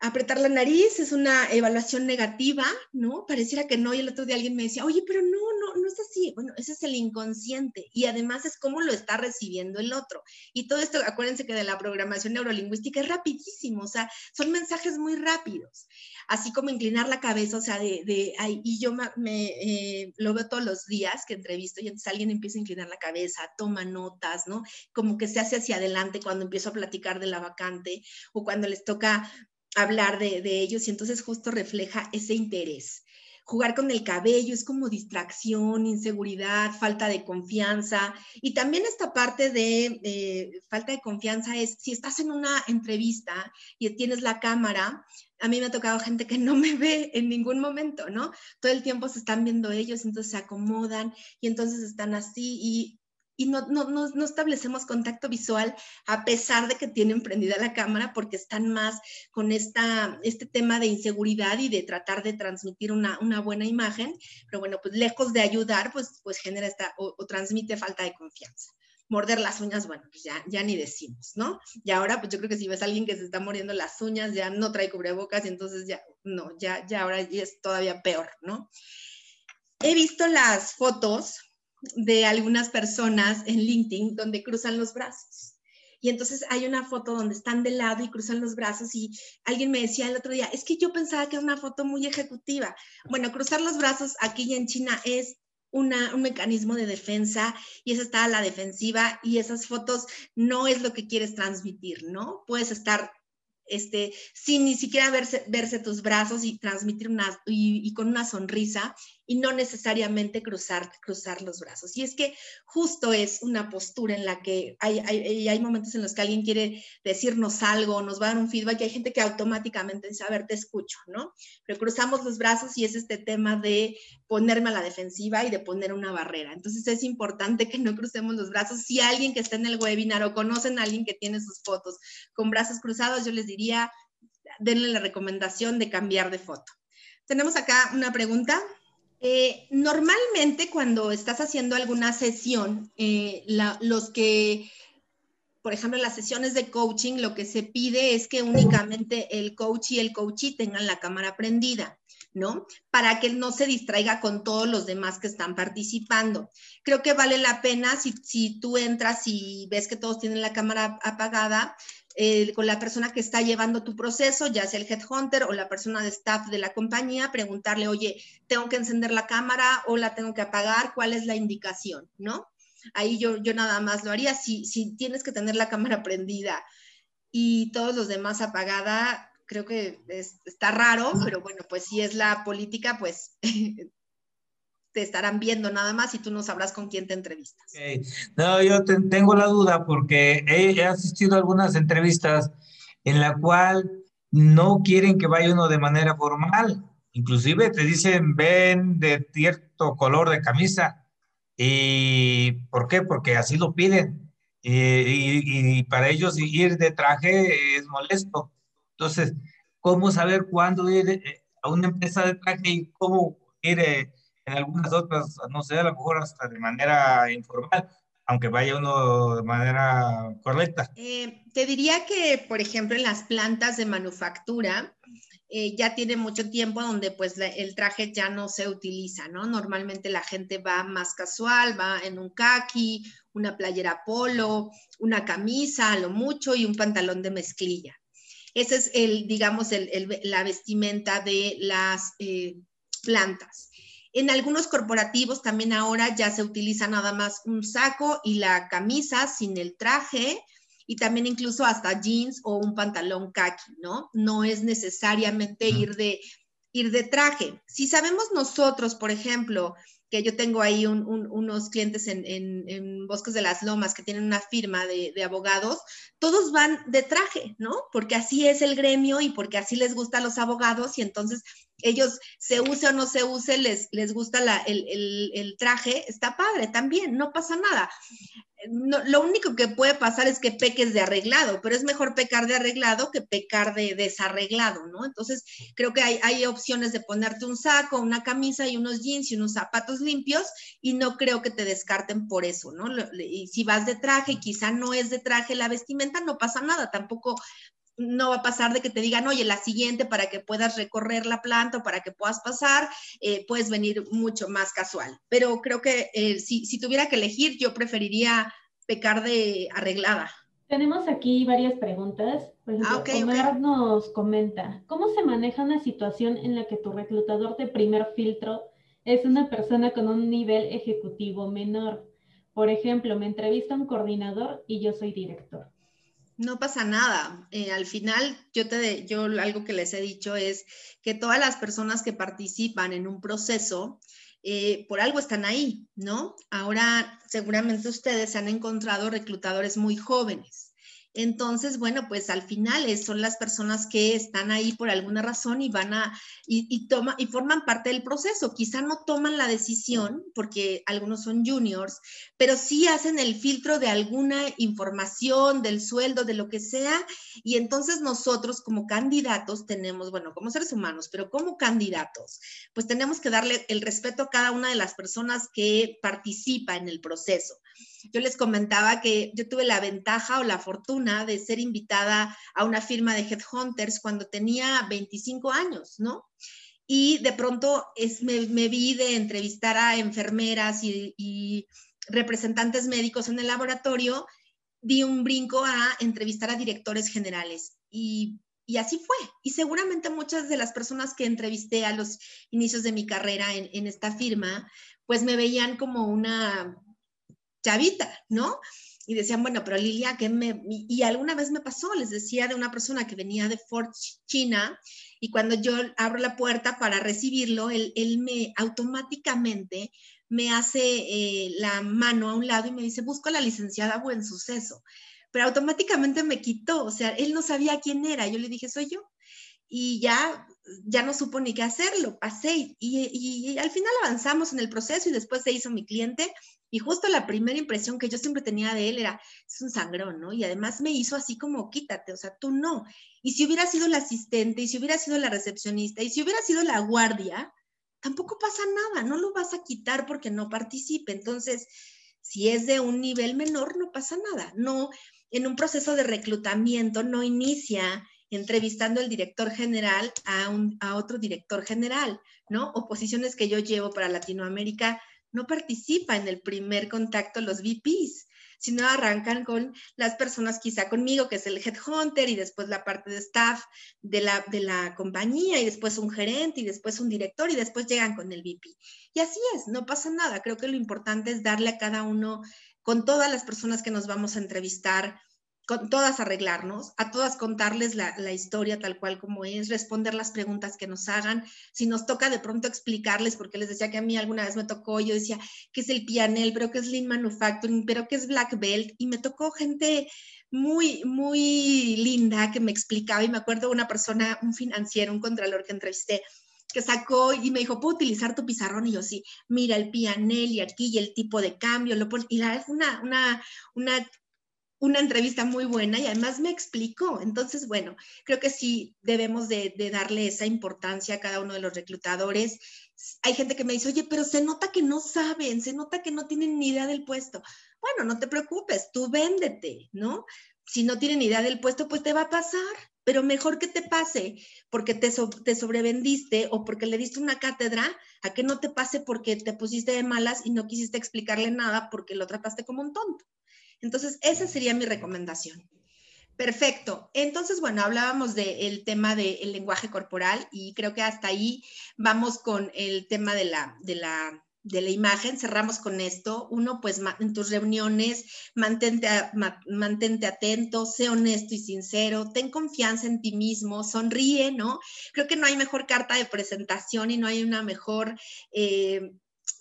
Apretar la nariz es una evaluación negativa, ¿no? Pareciera que no, y el otro día alguien me decía, oye, pero no, no, no es así. Bueno, ese es el inconsciente y además es cómo lo está recibiendo el otro. Y todo esto, acuérdense que de la programación neurolingüística es rapidísimo, o sea, son mensajes muy rápidos. Así como inclinar la cabeza, o sea, de, de y yo me, eh, lo veo todos los días que entrevisto y entonces alguien empieza a inclinar la cabeza, toma notas, ¿no? Como que se hace hacia adelante cuando empiezo a platicar de la vacante o cuando les toca hablar de, ellos y entonces justo refleja ese interés. Jugar con el cabello es como distracción, inseguridad, falta de confianza. Y también esta parte de falta de confianza es si estás en una entrevista y tienes la cámara, a mí me ha tocado gente que no me ve en ningún momento, ¿no? Todo el tiempo se están viendo ellos, entonces se acomodan y entonces están así y y no, no, no, no, establecemos contacto visual a pesar de que tienen prendida la cámara porque están más con esta, este tema de inseguridad y de tratar de transmitir una, una buena imagen, pero bueno, pues lejos de ayudar, pues, pues genera esta o, o transmite falta de confianza morder las uñas, bueno, pues ya, ya ni decimos, ¿no? Y ahora, pues yo creo que si ves a alguien que se está mordiendo las uñas, ya no trae cubrebocas y entonces ya, no, ya, ya ahora es todavía peor, ¿no? He visto las fotos de algunas personas en LinkedIn donde cruzan los brazos. Y entonces hay una foto donde están de lado y cruzan los brazos y alguien me decía el otro día, es que yo pensaba que era una foto muy ejecutiva. Bueno, cruzar los brazos aquí en China es una, un mecanismo de defensa y esa está a la defensiva y esas fotos no es lo que quieres transmitir, ¿no? Puedes estar este, sin ni siquiera verse, verse tus brazos y transmitir una, y, y, con una sonrisa y no necesariamente cruzar, cruzar los brazos. Y es que justo es una postura en la que hay, hay, hay momentos en los que alguien quiere decirnos algo, nos va a dar un feedback y hay gente que automáticamente dice, a ver, te escucho, ¿no? Pero cruzamos los brazos y es este tema de ponerme a la defensiva y de poner una barrera. Entonces es importante que no crucemos los brazos. Si alguien que está en el webinar o conocen a alguien que tiene sus fotos con brazos cruzados, yo les diría, denle la recomendación de cambiar de foto. Tenemos acá una pregunta. Eh, normalmente cuando estás haciendo alguna sesión, eh, los que, por ejemplo, las sesiones de coaching, lo que se pide es que únicamente el coach y el coachee tengan la cámara prendida. ¿no? Para que no se distraiga con todos los demás que están participando. Creo que vale la pena si tú entras y ves que todos tienen la cámara apagada, eh, con la persona que está llevando tu proceso, ya sea el headhunter o la persona de staff de la compañía, preguntarle, oye, tengo que encender la cámara o la tengo que apagar, ¿cuál es la indicación? ¿No? Ahí yo, yo nada más lo haría. Si, si tienes que tener la cámara prendida y todos los demás apagada, creo que está raro, pero bueno, pues si es la política, pues te estarán viendo nada más y tú no sabrás con quién te entrevistas. No, yo tengo la duda porque he, asistido a algunas entrevistas en la cual no quieren que vaya uno de manera formal. Inclusive te dicen, ven de cierto color de camisa. ¿Y por qué? Porque así lo piden. Y, y, para ellos ir de traje es molesto. Entonces, ¿cómo saber cuándo ir eh, a una empresa de traje y cómo ir eh, en algunas otras, no sé, a lo mejor hasta de manera informal, aunque vaya uno de manera correcta. Eh, te diría que, por ejemplo, en las plantas de manufactura, eh, ya tiene mucho tiempo donde pues el traje ya no se utiliza, ¿no? Normalmente la gente va más casual, va en un khaki, una playera polo, una camisa a lo mucho y un pantalón de mezclilla. Ese es el, digamos, el, la vestimenta de las eh, plantas. En algunos corporativos también ahora ya se utiliza nada más un saco y la camisa sin el traje y también incluso hasta jeans o un pantalón khaki, ¿no? No es necesariamente ir de, ir de traje. Si sabemos nosotros, por ejemplo, que yo tengo ahí unos clientes en, Bosques de las Lomas que tienen una firma de, abogados, todos van de traje, ¿no? Porque así es el gremio y porque así les gustan los abogados y entonces ellos se use o no se use, les, les gusta el, el, traje, está padre también, no pasa nada lo único que puede pasar es que peques de arreglado, pero es mejor pecar de arreglado que pecar de desarreglado, ¿no? Entonces, creo que hay, hay, opciones de ponerte un saco, una camisa y unos jeans y unos zapatos limpios y no creo que te descarten por eso, ¿no? Y si vas de traje quizá no es de traje la vestimenta, no pasa nada, tampoco no va a pasar de que te digan, oye, la siguiente para que puedas recorrer la planta o para que puedas pasar, eh, puedes venir mucho más casual. Pero creo que eh, si, si, tuviera que elegir, yo preferiría pecar de arreglada. Tenemos aquí varias preguntas. Por ejemplo, ah, Omar nos comenta, ¿cómo se maneja una situación en la que tu reclutador de primer filtro es una persona con un nivel ejecutivo menor? Por ejemplo, me entrevista un coordinador y yo soy director. No pasa nada. Eh, al final, yo, te, yo algo que les he dicho es que todas las personas que participan en un proceso, eh, por algo están ahí, ¿no? Ahora, seguramente ustedes han encontrado reclutadores muy jóvenes entonces, bueno, pues al final son las personas que están ahí por alguna razón y van a, y, toma, y forman parte del proceso. Quizá no toman la decisión porque algunos son juniors, pero sí hacen el filtro de alguna información, del sueldo, de lo que sea. Y entonces nosotros como candidatos tenemos, bueno, como seres humanos, pero como candidatos, pues tenemos que darle el respeto a cada una de las personas que participa en el proceso. Yo les comentaba que yo tuve la ventaja o la fortuna de ser invitada a una firma de headhunters cuando tenía 25 años, ¿no? Y de pronto es, me, vi de entrevistar a enfermeras y, representantes médicos en el laboratorio, di un brinco a entrevistar a directores generales. Y así fue. Y seguramente muchas de las personas que entrevisté a los inicios de mi carrera en, en, esta firma, pues me veían como una chavita, ¿no? Y decían, bueno, pero Lilia, ¿qué me...? Y alguna vez me pasó, les decía de una persona que venía de Fort China, y cuando yo abro la puerta para recibirlo, él, él me automáticamente me hace eh, la mano a un lado y me dice, busco a la licenciada Buen Suceso. Pero automáticamente me quitó, o sea, él no sabía quién era. Yo le dije, soy yo. Y ya, ya no supo ni qué hacerlo, pasé y, y, y al final avanzamos en el proceso y después se hizo mi cliente y justo la primera impresión que yo siempre tenía de él era, es un sangrón, ¿no? Y además me hizo así como, quítate, o sea, tú no. Y si hubiera sido la asistente, y si hubiera sido la recepcionista, y si hubiera sido la guardia, tampoco pasa nada, no lo vas a quitar porque no participe. Entonces, si es de un nivel menor, no pasa nada. No, en un proceso de reclutamiento no inicia entrevistando al director general a, un, a otro director general, ¿no? O posiciones que yo llevo para Latinoamérica no participa en el primer contacto los VPs. sino arrancan con las personas quizá conmigo, que es el headhunter y después la parte de staff de la, de la compañía y después un gerente y después un director y después llegan con el VP. Y así es, no pasa nada. Creo que lo importante es darle a cada uno, con todas las personas que nos vamos a entrevistar, con todas arreglarnos, a todas contarles la, historia tal cual como es, responder las preguntas que nos hagan. Si nos toca de pronto explicarles, porque les decía que a mí alguna vez me tocó, yo decía que es el pianel, pero que es Lean Manufacturing, pero que es Black Belt, y me tocó gente muy, muy linda que me explicaba, y me acuerdo una persona, un financiero, un contralor que entrevisté, que sacó y me dijo, ¿puedo utilizar tu pizarrón? Y yo, sí, mira el pianel y aquí y el tipo de cambio, lo y la es una, una, una una entrevista muy buena y además me explicó. Entonces, bueno, creo que sí debemos de, darle esa importancia a cada uno de los reclutadores. Hay gente que me dice, oye, pero se nota que no saben, se nota que no tienen ni idea del puesto. Bueno, no te preocupes, tú véndete, ¿no? Si no tienen idea del puesto, pues te va a pasar, pero mejor que te pase porque te, te sobrevendiste o porque le diste una cátedra, a que no te pase porque te pusiste de malas y no quisiste explicarle nada porque lo trataste como un tonto. Entonces, esa sería mi recomendación. Perfecto. Entonces, bueno, hablábamos del tema del lenguaje corporal y creo que hasta ahí vamos con el tema de la, de la, de la imagen. Cerramos con esto. Uno, pues en tus reuniones, mantente, mantente atento, sé honesto y sincero, ten confianza en ti mismo, sonríe, ¿no? Creo que no hay mejor carta de presentación y no hay una mejor... Eh,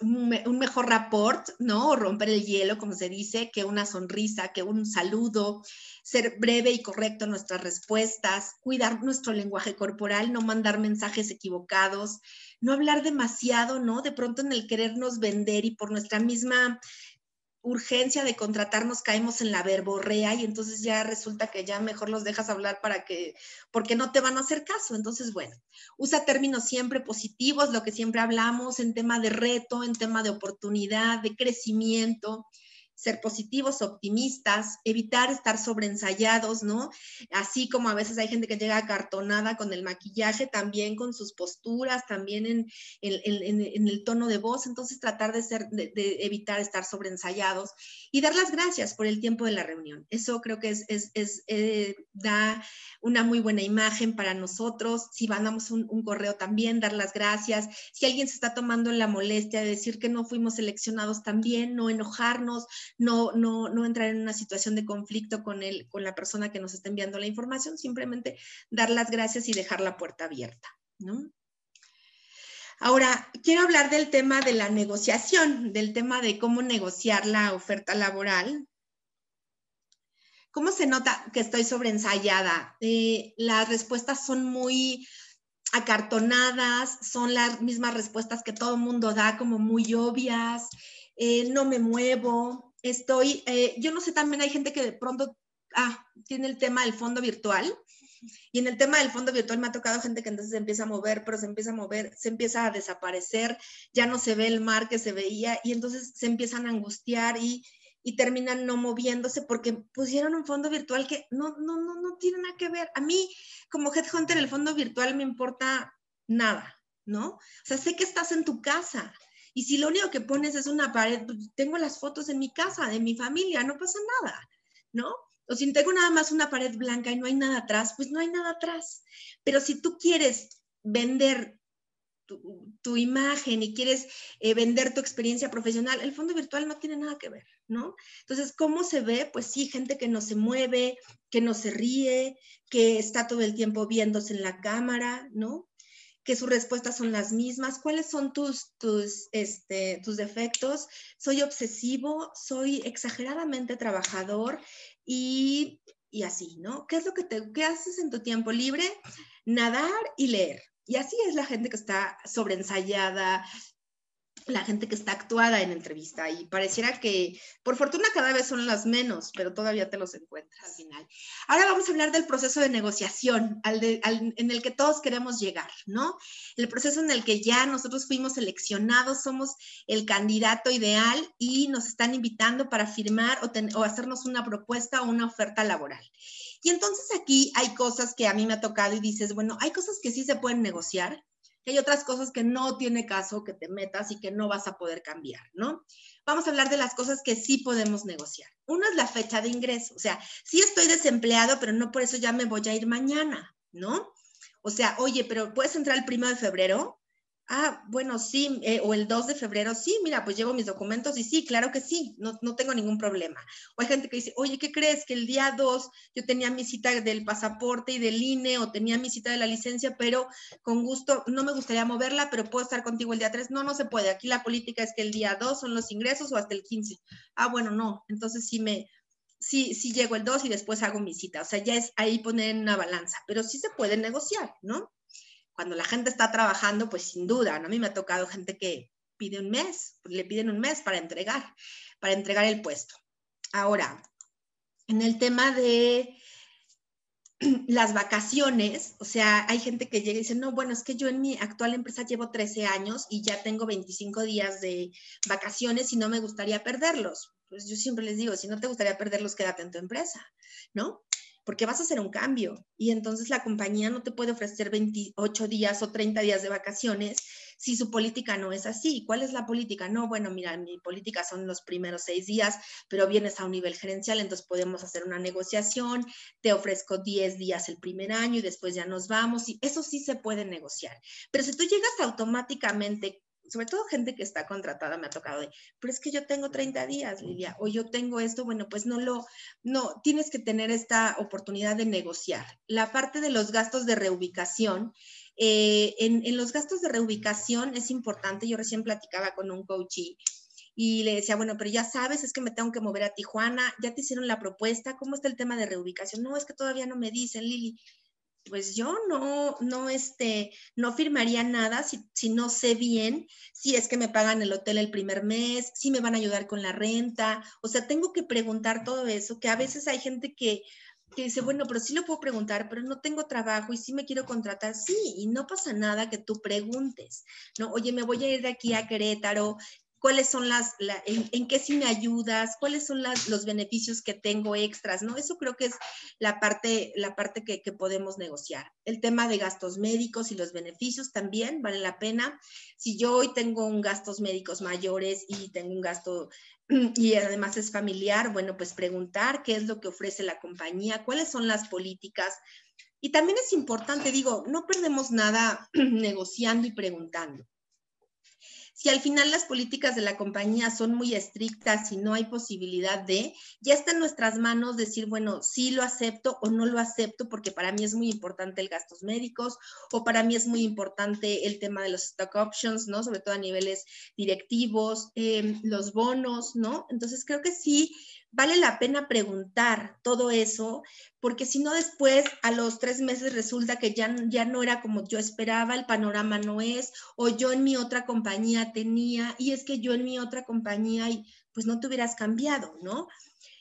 un, mejor rapport, ¿no? O romper el hielo, como se dice, que una sonrisa, que un saludo, ser breve y correcto en nuestras respuestas, cuidar nuestro lenguaje corporal, no mandar mensajes equivocados, no hablar demasiado, ¿no? De pronto en el querernos vender y por nuestra misma urgencia de contratarnos caemos en la verborrea y entonces ya resulta que ya mejor los dejas hablar para que, porque no te van a hacer caso. Entonces, bueno, usa términos siempre positivos, lo que siempre hablamos en tema de reto, en tema de oportunidad, de crecimiento ser positivos, optimistas, evitar estar sobreensayados, ¿no? Así como a veces hay gente que llega cartonada con el maquillaje, también con sus posturas, también en, el tono de voz, entonces tratar de, evitar estar sobreensayados y dar las gracias por el tiempo de la reunión. Eso creo que es, es, eh, da una muy buena imagen para nosotros. Si mandamos un, un correo también, dar las gracias. Si alguien se está tomando la molestia de decir que no fuimos seleccionados también, no enojarnos, no, no, no entrar en una situación de conflicto con, el, con la persona que nos está enviando la información, simplemente dar las gracias y dejar la puerta abierta, ¿no? Ahora, quiero hablar del tema de la negociación, del tema de cómo negociar la oferta laboral. ¿Cómo se nota que estoy sobreensayada? Eh, las respuestas son muy acartonadas, son las mismas respuestas que todo mundo da, como muy obvias, eh, no me muevo, estoy, eh, yo no sé, también hay gente que de pronto, ah, tiene el tema del fondo virtual. Y en el tema del fondo virtual me ha tocado gente que entonces se empieza a mover, pero se empieza a mover, se empieza a desaparecer, ya no se ve el mar que se veía y entonces se empiezan a angustiar y, y terminan no moviéndose porque pusieron un fondo virtual que no, no, no, no tiene nada que ver. A mí, como headhunter, el fondo virtual me importa nada, ¿no? O sea, sé que estás en tu casa, y si lo único que pones es una pared, pues tengo las fotos en mi casa, de mi familia, no pasa nada, ¿no? O si tengo nada más una pared blanca y no hay nada atrás, pues no hay nada atrás. Pero si tú quieres vender tu, imagen y quieres eh, vender tu experiencia profesional, el fondo virtual no tiene nada que ver, ¿no? Entonces, ¿cómo se ve? Pues sí, gente que no se mueve, que no se ríe, que está todo el tiempo viéndose en la cámara, ¿no? Que sus respuestas son las mismas. ¿Cuáles son tus, tus, este, tus defectos? Soy obsesivo, soy exageradamente trabajador y, y así, ¿no? ¿Qué es lo que te, qué haces en tu tiempo libre? Nadar y leer. Y así es la gente que está sobreensayada, la gente que está actuada en entrevista y pareciera que por fortuna cada vez son las menos, pero todavía te los encuentras al final. Ahora vamos a hablar del proceso de negociación al en el que todos queremos llegar, ¿no? El proceso en el que ya nosotros fuimos seleccionados, somos el candidato ideal y nos están invitando para firmar o, o hacernos una propuesta o una oferta laboral. Y entonces aquí hay cosas que a mí me ha tocado y dices, bueno, hay cosas que sí se pueden negociar que hay otras cosas que no tiene caso que te metas y que no vas a poder cambiar, ¿no? Vamos a hablar de las cosas que sí podemos negociar. Una es la fecha de ingreso, o sea, sí estoy desempleado, pero no por eso ya me voy a ir mañana, ¿no? O sea, oye, pero puedes entrar el primero de febrero, Ah, bueno, sí, eh, o el 2 de febrero, sí, mira, pues llevo mis documentos y sí, claro que sí, no, no tengo ningún problema. O hay gente que dice, oye, ¿qué crees? Que el día 2 yo tenía mi cita del pasaporte y del INE o tenía mi cita de la licencia, pero con gusto, no me gustaría moverla, pero puedo estar contigo el día 3. No, no se puede. Aquí la política es que el día 2 son los ingresos o hasta el 15. Ah, bueno, no, entonces sí me, sí, sí llego el 2 y después hago mi cita. O sea, ya es ahí poner una balanza, pero sí se puede negociar, ¿no? Cuando la gente está trabajando, pues sin duda. A mí me ha tocado gente que pide un mes, le piden un mes para entregar, para entregar el puesto. Ahora, en el tema de las vacaciones, o sea, hay gente que llega y dice, no, bueno, es que yo en mi actual empresa llevo 13 años y ya tengo 25 días de vacaciones y no me gustaría perderlos. Pues yo siempre les digo, si no te gustaría perderlos, quédate en tu empresa, ¿no? Porque vas a hacer un cambio y entonces la compañía no te puede ofrecer 28 días o 30 días de vacaciones si su política no es así. ¿Cuál es la política? No, bueno, mira, mi política son los primeros seis días, pero vienes a un nivel gerencial, entonces podemos hacer una negociación, te ofrezco 10 días el primer año y después ya nos vamos y eso sí se puede negociar. Pero si tú llegas automáticamente sobre todo gente que está contratada me ha tocado de, pero es que yo tengo 30 días, Lidia, o yo tengo esto, bueno, pues no lo, no, tienes que tener esta oportunidad de negociar. La parte de los gastos de reubicación, eh, en, en, los gastos de reubicación es importante, yo recién platicaba con un coach y, y le decía, bueno, pero ya sabes, es que me tengo que mover a Tijuana, ya te hicieron la propuesta, ¿cómo está el tema de reubicación? No, es que todavía no me dicen, Lili pues yo no, no, este, no firmaría nada si, si, no sé bien si es que me pagan el hotel el primer mes, si me van a ayudar con la renta. O sea, tengo que preguntar todo eso, que a veces hay gente que, que dice, bueno, pero sí lo puedo preguntar, pero no tengo trabajo y sí me quiero contratar. Sí, y no pasa nada que tú preguntes, ¿no? Oye, me voy a ir de aquí a Querétaro, cuáles son las, en, qué sí me ayudas, cuáles son los beneficios que tengo extras, ¿no? Eso creo que es la parte, la parte que, que, podemos negociar. El tema de gastos médicos y los beneficios también vale la pena. Si yo hoy tengo un gastos médicos mayores y tengo un gasto y además es familiar, bueno, pues preguntar qué es lo que ofrece la compañía, cuáles son las políticas. Y también es importante, digo, no perdemos nada negociando y preguntando. Si al final las políticas de la compañía son muy estrictas y no hay posibilidad de, ya está en nuestras manos decir, bueno, sí lo acepto o no lo acepto porque para mí es muy importante el gastos médicos o para mí es muy importante el tema de los stock options, ¿no? Sobre todo a niveles directivos, em, los bonos, ¿no? Entonces creo que sí vale la pena preguntar todo eso, porque si no después a los tres meses resulta que ya, ya no era como yo esperaba, el panorama no es, o yo en mi otra compañía tenía, y es que yo en mi otra compañía, y pues no te hubieras cambiado, ¿no?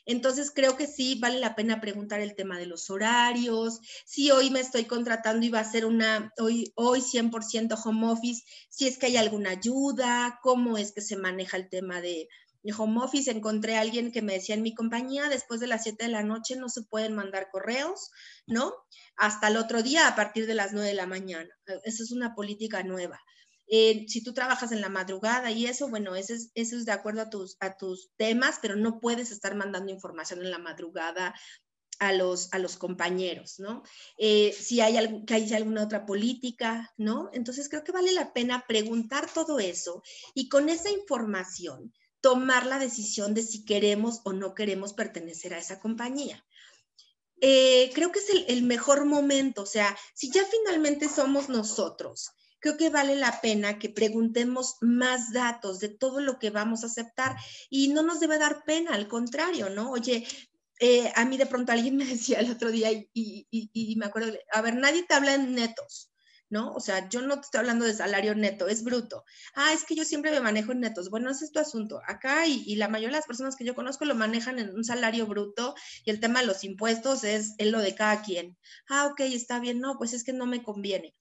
Entonces creo que sí vale la pena preguntar el tema de los horarios, si hoy me estoy contratando y va a ser una, hoy, hoy 100% home office, si es que hay alguna ayuda, cómo es que se maneja el tema de, home office, encontré a alguien que me decía en mi compañía, después de las 7 de la noche no se pueden mandar correos, ¿no? Hasta el otro día a partir de las 9 de la mañana. Esa es una política nueva. Eh, si tú trabajas en la madrugada y eso, bueno, eso es, eso es de acuerdo a tus, a tus temas, pero no puedes estar mandando información en la madrugada a los, a los compañeros, ¿no? Eh, si hay, que hay alguna otra política, ¿no? Entonces creo que vale la pena preguntar todo eso y con esa información tomar la decisión de si queremos o no queremos pertenecer a esa compañía. Eh, creo que es el, mejor momento, o sea, si ya finalmente somos nosotros, creo que vale la pena que preguntemos más datos de todo lo que vamos a aceptar y no nos debe dar pena, al contrario, ¿no? Oye, eh, a mí de pronto alguien me decía el otro día y, y, me acuerdo, a ver, nadie te habla en netos. ¿No? O sea, yo no te estoy hablando de salario neto, es bruto. Ah, es que yo siempre me manejo en netos. Bueno, ese es tu asunto. Acá y, la mayoría de las personas que yo conozco lo manejan en un salario bruto y el tema de los impuestos es, lo de cada quien. Ah, ok, está bien, no, pues es que no me conviene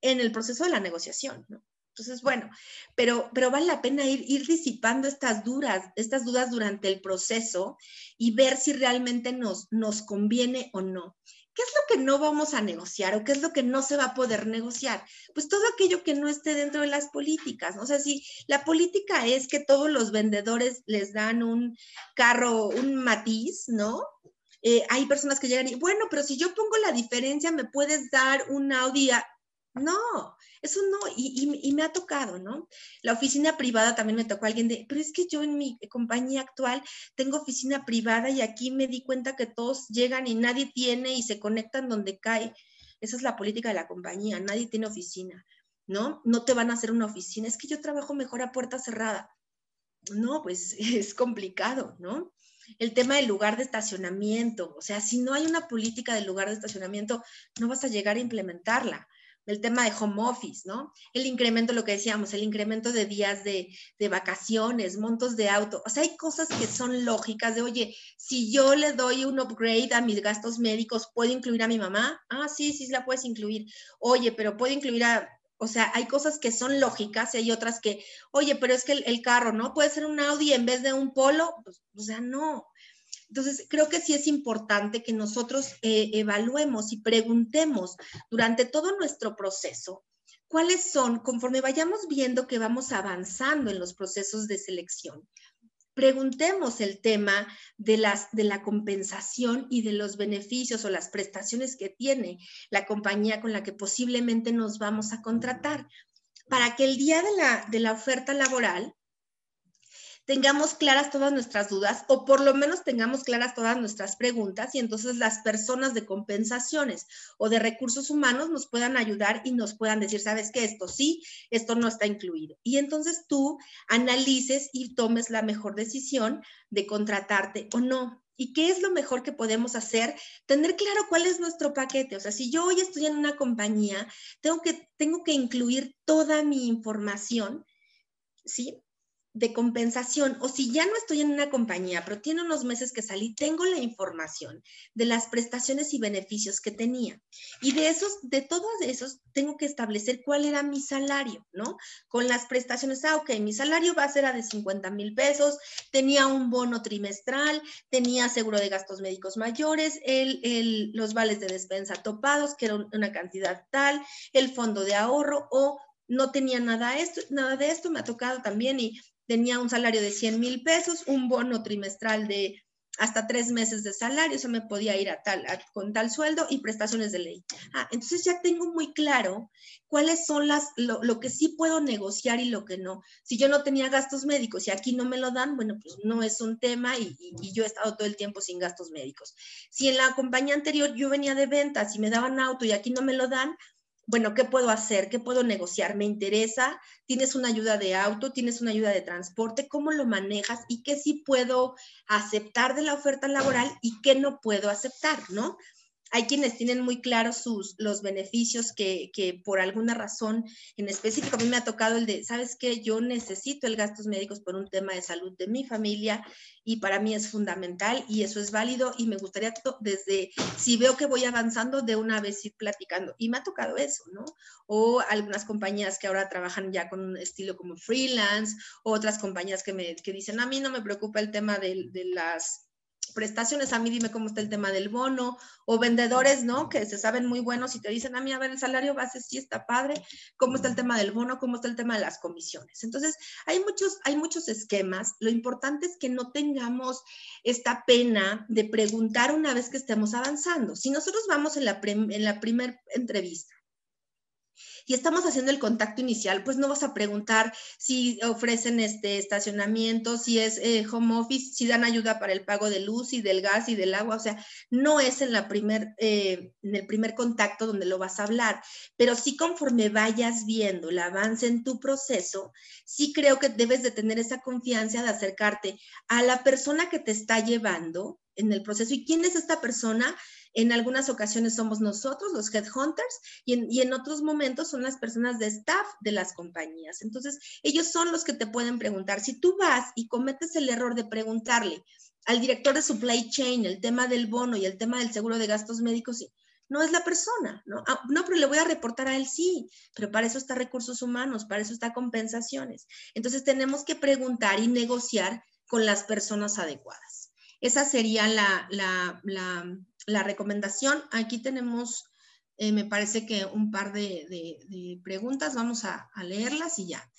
en el proceso de la negociación, ¿no? Entonces, bueno, pero, pero vale la pena ir, ir disipando estas dudas, estas dudas durante el proceso y ver si realmente nos, nos conviene o no. ¿Qué es lo que no vamos a negociar o qué es lo que no se va a poder negociar? Pues todo aquello que no esté dentro de las políticas. O sea, si la política es que todos los vendedores les dan un carro, un matiz, ¿no? Eh, hay personas que llegan y, bueno, pero si yo pongo la diferencia, me puedes dar un Audi. No, eso no, y, me ha tocado, ¿no? La oficina privada también me tocó alguien de, pero es que yo en mi compañía actual tengo oficina privada y aquí me di cuenta que todos llegan y nadie tiene y se conectan donde cae. Esa es la política de la compañía, nadie tiene oficina, ¿no? No te van a hacer una oficina, es que yo trabajo mejor a puerta cerrada. No, pues es complicado, ¿no? El tema del lugar de estacionamiento, o sea, si no hay una política del lugar de estacionamiento, no vas a llegar a implementarla el tema de home office, ¿no? El incremento, lo que decíamos, el incremento de días de, vacaciones, montos de auto. O sea, hay cosas que son lógicas de, oye, si yo le doy un upgrade a mis gastos médicos, ¿puedo incluir a mi mamá? Ah, sí, sí, la puedes incluir. Oye, pero puedo incluir a... O sea, hay cosas que son lógicas y hay otras que, oye, pero es que el, el carro, ¿no? Puede ser un Audi en vez de un Polo. Pues, o sea, no. Entonces, creo que sí es importante que nosotros eh, evaluemos y preguntemos durante todo nuestro proceso cuáles son, conforme vayamos viendo que vamos avanzando en los procesos de selección, preguntemos el tema de, las, de la compensación y de los beneficios o las prestaciones que tiene la compañía con la que posiblemente nos vamos a contratar, para que el día de la, de la oferta laboral tengamos claras todas nuestras dudas o por lo menos tengamos claras todas nuestras preguntas y entonces las personas de compensaciones o de recursos humanos nos puedan ayudar y nos puedan decir, sabes que esto sí, esto no está incluido. Y entonces tú analices y tomes la mejor decisión de contratarte o no. ¿Y qué es lo mejor que podemos hacer? Tener claro cuál es nuestro paquete. O sea, si yo hoy estoy en una compañía, tengo que, tengo que incluir toda mi información, ¿sí? De compensación o si ya no estoy en una compañía, pero tiene unos meses que salí, tengo la información de las prestaciones y beneficios que tenía. Y de esos, de todos esos, tengo que establecer cuál era mi salario, ¿no? Con las prestaciones, ah, ok, mi salario va a ser de 50 mil pesos, tenía un bono trimestral, tenía seguro de gastos médicos mayores, el, los vales de despensa topados, que era una cantidad tal, el fondo de ahorro o no tenía nada, esto, nada de esto, me ha tocado también y tenía un salario de 100 mil pesos, un bono trimestral de hasta tres meses de salario, eso me podía ir a tal, con tal sueldo y prestaciones de ley. Ah, entonces ya tengo muy claro cuáles son las, lo, que sí puedo negociar y lo que no. Si yo no tenía gastos médicos y aquí no me lo dan, bueno, pues no es un tema y, y yo he estado todo el tiempo sin gastos médicos. Si en la compañía anterior yo venía de ventas y me daban auto y aquí no me lo dan, bueno, ¿qué puedo hacer? ¿Qué puedo negociar? ¿Me interesa? ¿Tienes una ayuda de auto? ¿Tienes una ayuda de transporte? ¿Cómo lo manejas? ¿Y qué sí puedo aceptar de la oferta laboral y qué no puedo aceptar? ¿No? Hay quienes tienen muy claros sus, los beneficios que, por alguna razón en específico, a mí me ha tocado el de, ¿sabes qué? Yo necesito el gastos médicos por un tema de salud de mi familia y para mí es fundamental y eso es válido y me gustaría desde, si veo que voy avanzando, de una vez ir platicando. Y me ha tocado eso, ¿no? O algunas compañías que ahora trabajan ya con un estilo como freelance, otras compañías que me que dicen, a mí no me preocupa el tema de las prestaciones, a mí dime cómo está el tema del bono, o vendedores, ¿no? Que se saben muy buenos y te dicen, a mí, a ver, el salario base sí está padre, cómo está el tema del bono, cómo está el tema de las comisiones. Entonces, hay muchos, hay muchos esquemas. Lo importante es que no tengamos esta pena de preguntar una vez que estemos avanzando. Si nosotros vamos en la, en la primera entrevista y estamos haciendo el contacto inicial, pues no vas a preguntar si ofrecen este estacionamiento, si es eh, home office, si dan ayuda para el pago de luz y del gas y del agua, o sea, no es en, la primer, eh, en el primer contacto donde lo vas a hablar, pero sí conforme vayas viendo el avance en tu proceso, sí creo que debes de tener esa confianza de acercarte a la persona que te está llevando en el proceso. ¿Y quién es esta persona? En algunas ocasiones somos nosotros, los headhunters, y en, y en otros momentos son las personas de staff de las compañías. Entonces, ellos son los que te pueden preguntar. Si tú vas y cometes el error de preguntarle al director de supply chain el tema del bono y el tema del seguro de gastos médicos, no es la persona, ¿no? Ah, no, pero le voy a reportar a él, sí, pero para eso está recursos humanos, para eso está compensaciones. Entonces tenemos que preguntar y negociar con las personas adecuadas. Esa sería la, la recomendación. Aquí tenemos, eh, me parece que un par de, preguntas, vamos a, leerlas y ya.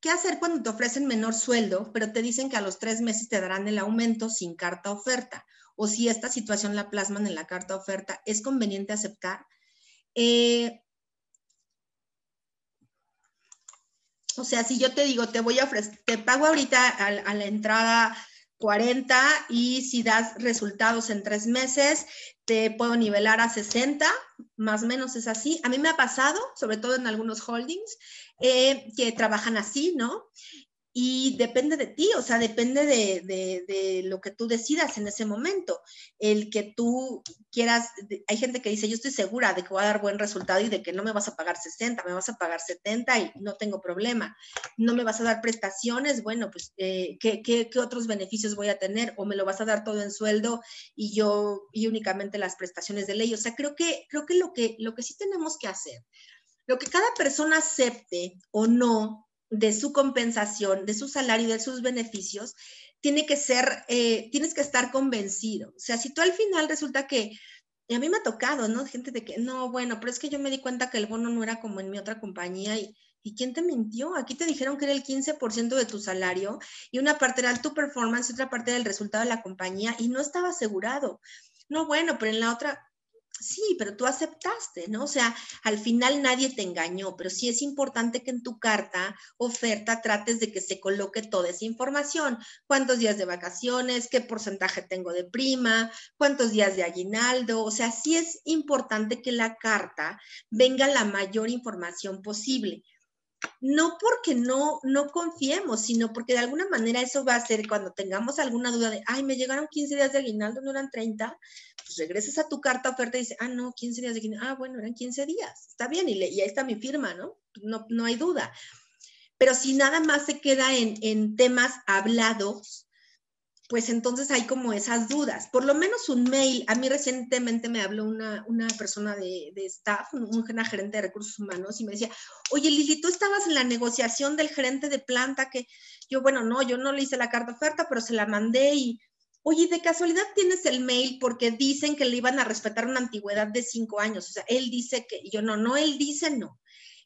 ¿Qué hacer cuando te ofrecen menor sueldo, pero te dicen que a los tres meses te darán el aumento sin carta oferta? O si esta situación la plasman en la carta oferta, ¿es conveniente aceptar? Eh, o sea, si yo te digo, te voy a ofrecer, te pago ahorita a la entrada 40 y si das resultados en tres meses, te puedo nivelar a 60, más o menos es así. A mí me ha pasado, sobre todo en algunos holdings, eh, que trabajan así, ¿no? Y depende de ti, o sea, depende de, lo que tú decidas en ese momento. El que tú quieras, hay gente que dice, yo estoy segura de que voy a dar buen resultado y de que no me vas a pagar 60, me vas a pagar 70 y no tengo problema. No me vas a dar prestaciones, bueno, pues, eh, ¿qué, qué, otros beneficios voy a tener? O me lo vas a dar todo en sueldo y yo, y únicamente las prestaciones de ley. O sea, creo que, creo que lo que, lo que sí tenemos que hacer, lo que cada persona acepte o no, de su compensación, de su salario, de sus beneficios, tiene que ser, eh, tienes que estar convencido. O sea, si tú al final resulta que, y a mí me ha tocado, ¿no? Gente de que, no, bueno, pero es que yo me di cuenta que el bono no era como en mi otra compañía y, ¿y quién te mintió? Aquí te dijeron que era el 15% de tu salario y una parte era tu performance otra parte era el resultado de la compañía y no estaba asegurado. No, bueno, pero en la otra, Sí, pero tú aceptaste, ¿no? O sea, al final nadie te engañó, pero sí es importante que en tu carta oferta trates de que se coloque toda esa información. ¿Cuántos días de vacaciones? ¿Qué porcentaje tengo de prima? ¿Cuántos días de aguinaldo? O sea, sí es importante que la carta venga la mayor información posible no porque no, no confiemos, sino porque de alguna manera eso va a ser cuando tengamos alguna duda de, ay, me llegaron 15 días de aguinaldo, no eran 30, pues regresas a tu carta oferta y dices, ah, no, 15 días de aguinaldo, ah, bueno, eran 15 días, está bien, y, y ahí está mi firma, ¿no? ¿no? No hay duda. Pero si nada más se queda en, en temas hablados, pues entonces hay como esas dudas. Por lo menos un mail. A mí recientemente me habló una, persona de, staff, una gerente de recursos humanos, y me decía, oye Lili, tú estabas en la negociación del gerente de planta que yo, bueno, no, yo no le hice la carta oferta, pero se la mandé y, oye, de casualidad tienes el mail porque dicen que le iban a respetar una antigüedad de cinco años. O sea, él dice que, yo no, no, él dice no.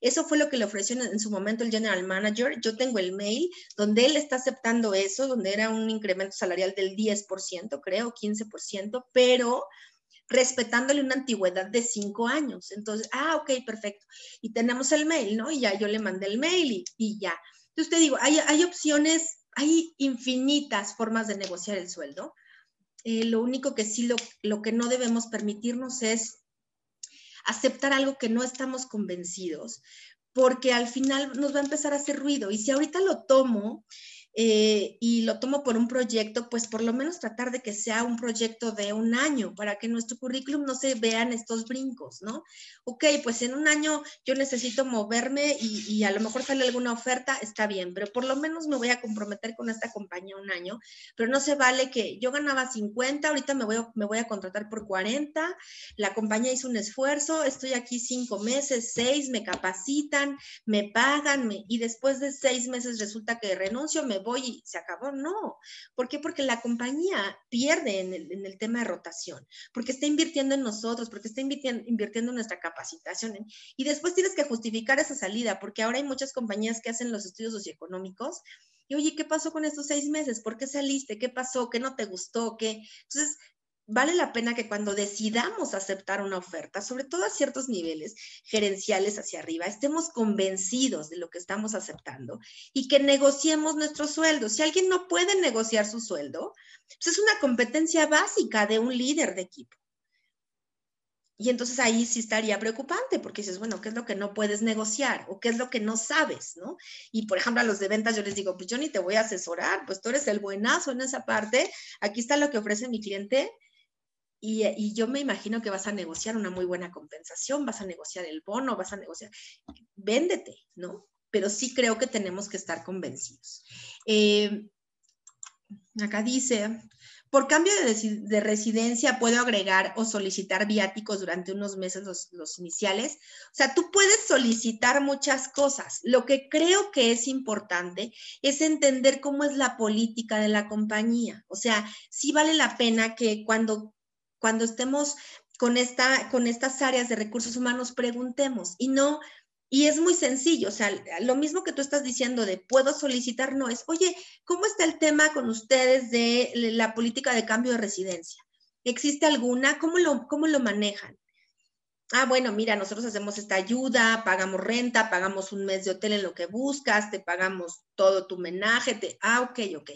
Eso fue lo que le ofreció en, su momento el general manager. Yo tengo el mail donde él está aceptando eso, donde era un incremento salarial del 10%, creo, 15%, pero respetándole una antigüedad de cinco años. Entonces, ah, ok, perfecto. Y tenemos el mail, ¿no? Y ya yo le mandé el mail y, ya. Entonces te digo, hay, hay, opciones, hay infinitas formas de negociar el sueldo. Eh, lo único que sí, lo, lo que no debemos permitirnos es aceptar algo que no estamos convencidos, porque al final nos va a empezar a hacer ruido. Y si ahorita lo tomo eh, y lo tomo por un proyecto, pues por lo menos tratar de que sea un proyecto de un año para que nuestro currículum no se vean estos brincos, ¿no? Ok, pues en un año yo necesito moverme y, a lo mejor sale alguna oferta, está bien, pero por lo menos me voy a comprometer con esta compañía un año, pero no se vale que yo ganaba 50, ahorita me voy, me voy a contratar por 40, la compañía hizo un esfuerzo, estoy aquí cinco meses, seis, me capacitan, me pagan y después de seis meses resulta que renuncio, me voy y se acabó. No. ¿Por qué? Porque la compañía pierde en el, tema de rotación, porque está invirtiendo en nosotros, porque está invirtiendo, invirtiendo en nuestra capacitación. Y después tienes que justificar esa salida, porque ahora hay muchas compañías que hacen los estudios socioeconómicos. Y oye, ¿qué pasó con estos seis meses? ¿Por qué saliste? ¿Qué pasó? ¿Qué no te gustó? ¿Qué? Entonces, vale la pena que cuando decidamos aceptar una oferta, sobre todo a ciertos niveles gerenciales hacia arriba, estemos convencidos de lo que estamos aceptando y que negociemos nuestro sueldo. Si alguien no puede negociar su sueldo, pues es una competencia básica de un líder de equipo. Y entonces ahí sí estaría preocupante porque dices, bueno, ¿qué es lo que no puedes negociar? ¿O qué es lo que no sabes? ¿no? Y por ejemplo, a los de ventas yo les digo, pues yo ni te voy a asesorar, pues tú eres el buenazo en esa parte, aquí está lo que ofrece mi cliente y, yo me imagino que vas a negociar una muy buena compensación, vas a negociar el bono, vas a negociar, véndete, ¿no? Pero sí creo que tenemos que estar convencidos. Eh, acá dice, por cambio de, residencia puedo agregar o solicitar viáticos durante unos meses los, los, iniciales. O sea, tú puedes solicitar muchas cosas. Lo que creo que es importante es entender cómo es la política de la compañía. O sea, sí vale la pena que cuando cuando estemos con, esta, con estas áreas de recursos humanos, preguntemos y no y es muy sencillo, o sea, lo mismo que tú estás diciendo de puedo solicitar, no es, oye, ¿cómo está el tema con ustedes de la política de cambio de residencia? ¿Existe alguna? ¿Cómo lo, cómo lo manejan? Ah, bueno, mira, nosotros hacemos esta ayuda, pagamos renta, pagamos un mes de hotel en lo que buscas, te pagamos todo tu menaje, te, ah, ok, ok.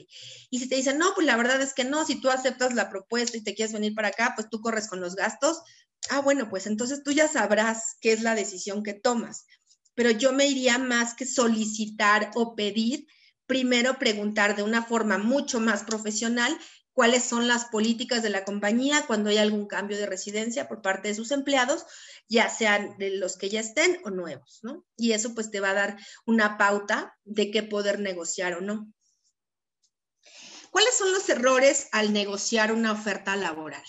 Y si te dicen, no, pues la verdad es que no, si tú aceptas la propuesta y te quieres venir para acá, pues tú corres con los gastos. Ah, bueno, pues entonces tú ya sabrás qué es la decisión que tomas pero yo me iría más que solicitar o pedir, primero preguntar de una forma mucho más profesional cuáles son las políticas de la compañía cuando hay algún cambio de residencia por parte de sus empleados, ya sean de los que ya estén o nuevos, ¿no? Y eso pues te va a dar una pauta de qué poder negociar o no. ¿Cuáles son los errores al negociar una oferta laboral?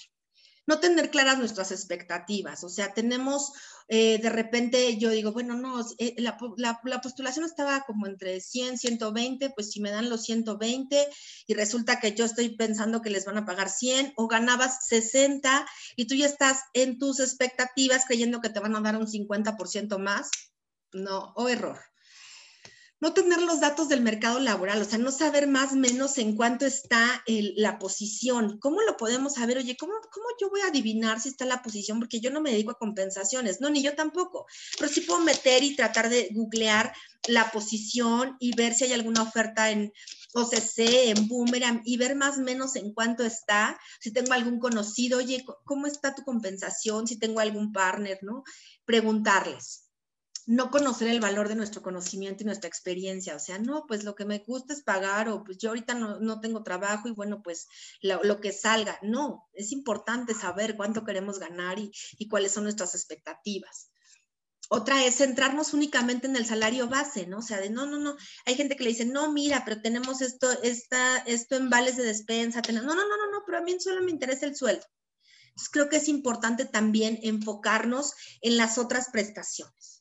No tener claras nuestras expectativas, o sea, tenemos eh, de repente yo digo, bueno, no, eh, la, la, postulación estaba como entre 100, 120, pues si me dan los 120 y resulta que yo estoy pensando que les van a pagar 100 o ganabas 60 y tú ya estás en tus expectativas creyendo que te van a dar un 50% más, no, o error no tener los datos del mercado laboral, o sea, no saber más menos en cuánto está la posición. ¿Cómo lo podemos saber? Oye, ¿cómo, ¿cómo yo voy a adivinar si está la posición? Porque yo no me dedico a compensaciones, no, ni yo tampoco, pero sí puedo meter y tratar de googlear la posición y ver si hay alguna oferta en OCC, en Boomerang y ver más menos en cuánto está, si tengo algún conocido, oye, ¿cómo está tu compensación? Si tengo algún partner, ¿no? Preguntarles no conocer el valor de nuestro conocimiento y nuestra experiencia. O sea, no, pues lo que me gusta es pagar o pues yo ahorita no, tengo trabajo y bueno, pues lo, que salga. No, es importante saber cuánto queremos ganar y, cuáles son nuestras expectativas. Otra es centrarnos únicamente en el salario base, ¿no? O sea, de no, no, no. Hay gente que le dice, no, mira, pero tenemos esto, esta, esto en vales de despensa. No, no, no, no, no, pero a mí solo me interesa el sueldo. Entonces, creo que es importante también enfocarnos en las otras prestaciones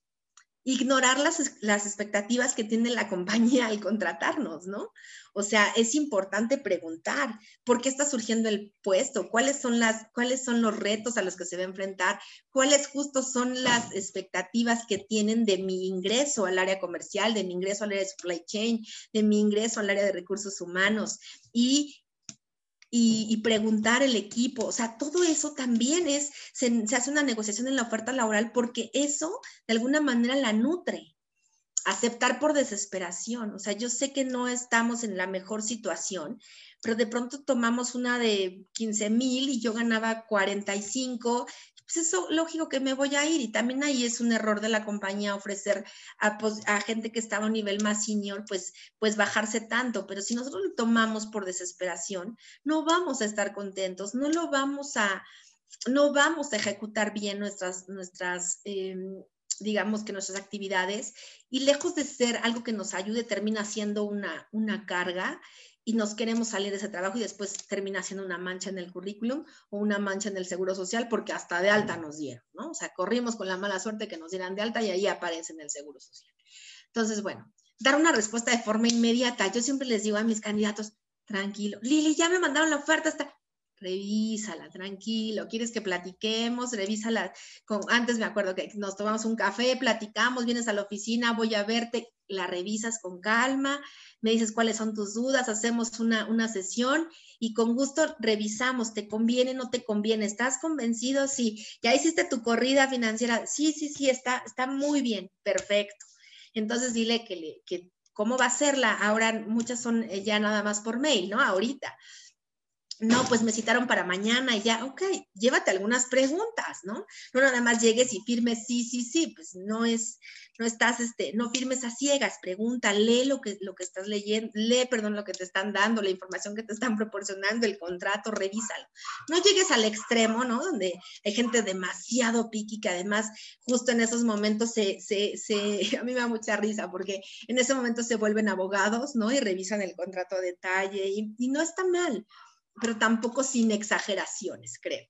ignorar las, las, expectativas que tiene la compañía al contratarnos, ¿no? O sea, es importante preguntar por qué está surgiendo el puesto, cuáles son, las, cuáles son los retos a los que se va a enfrentar, cuáles justo son las expectativas que tienen de mi ingreso al área comercial, de mi ingreso al área de supply chain, de mi ingreso al área de recursos humanos y y, preguntar el equipo, o sea, todo eso también es, se, hace una negociación en la oferta laboral porque eso de alguna manera la nutre. Aceptar por desesperación, o sea, yo sé que no estamos en la mejor situación, pero de pronto tomamos una de 15 mil y yo ganaba 45 pues eso lógico que me voy a ir. Y también ahí es un error de la compañía ofrecer a, pues, a, gente que estaba a un nivel más senior, pues, pues bajarse tanto. Pero si nosotros lo tomamos por desesperación, no vamos a estar contentos, no lo vamos a, no vamos a ejecutar bien nuestras, nuestras em, digamos que nuestras actividades y lejos de ser algo que nos ayude, termina siendo una, una carga y nos queremos salir de ese trabajo y después termina siendo una mancha en el currículum o una mancha en el seguro social porque hasta de alta nos dieron, ¿no? O sea, corrimos con la mala suerte que nos dieran de alta y ahí aparece en el seguro social. Entonces, bueno, dar una respuesta de forma inmediata. Yo siempre les digo a mis candidatos, tranquilo, Lili, ya me mandaron la oferta, está, revísala, tranquilo, quieres que platiquemos, revísala. Con, antes me acuerdo que nos tomamos un café, platicamos, vienes a la oficina, voy a verte, la revisas con calma, me dices cuáles son tus dudas, hacemos una, una sesión y con gusto revisamos, ¿te conviene, no te conviene? ¿Estás convencido? Sí, ya hiciste tu corrida financiera, sí, sí, sí, está, está muy bien, perfecto. Entonces dile que, que cómo va a serla. Ahora muchas son eh, ya nada más por mail, ¿no? Ahorita no, pues me citaron para mañana y ya, ok, llévate algunas preguntas, ¿no? No nada más llegues y firmes sí, sí, sí, pues no es, no estás, este, no firmes a ciegas, pregunta, lee lo que, lo que estás leyendo, lee, perdón, lo que te están dando, la información que te están proporcionando, el contrato, revísalo. No llegues al extremo, ¿no? Donde hay gente demasiado piqui que además justo en esos momentos se, se, se, a mí me da mucha risa porque en ese momento se vuelven abogados, ¿no? Y revisan el contrato a detalle y, y no está mal pero tampoco sin exageraciones, creo.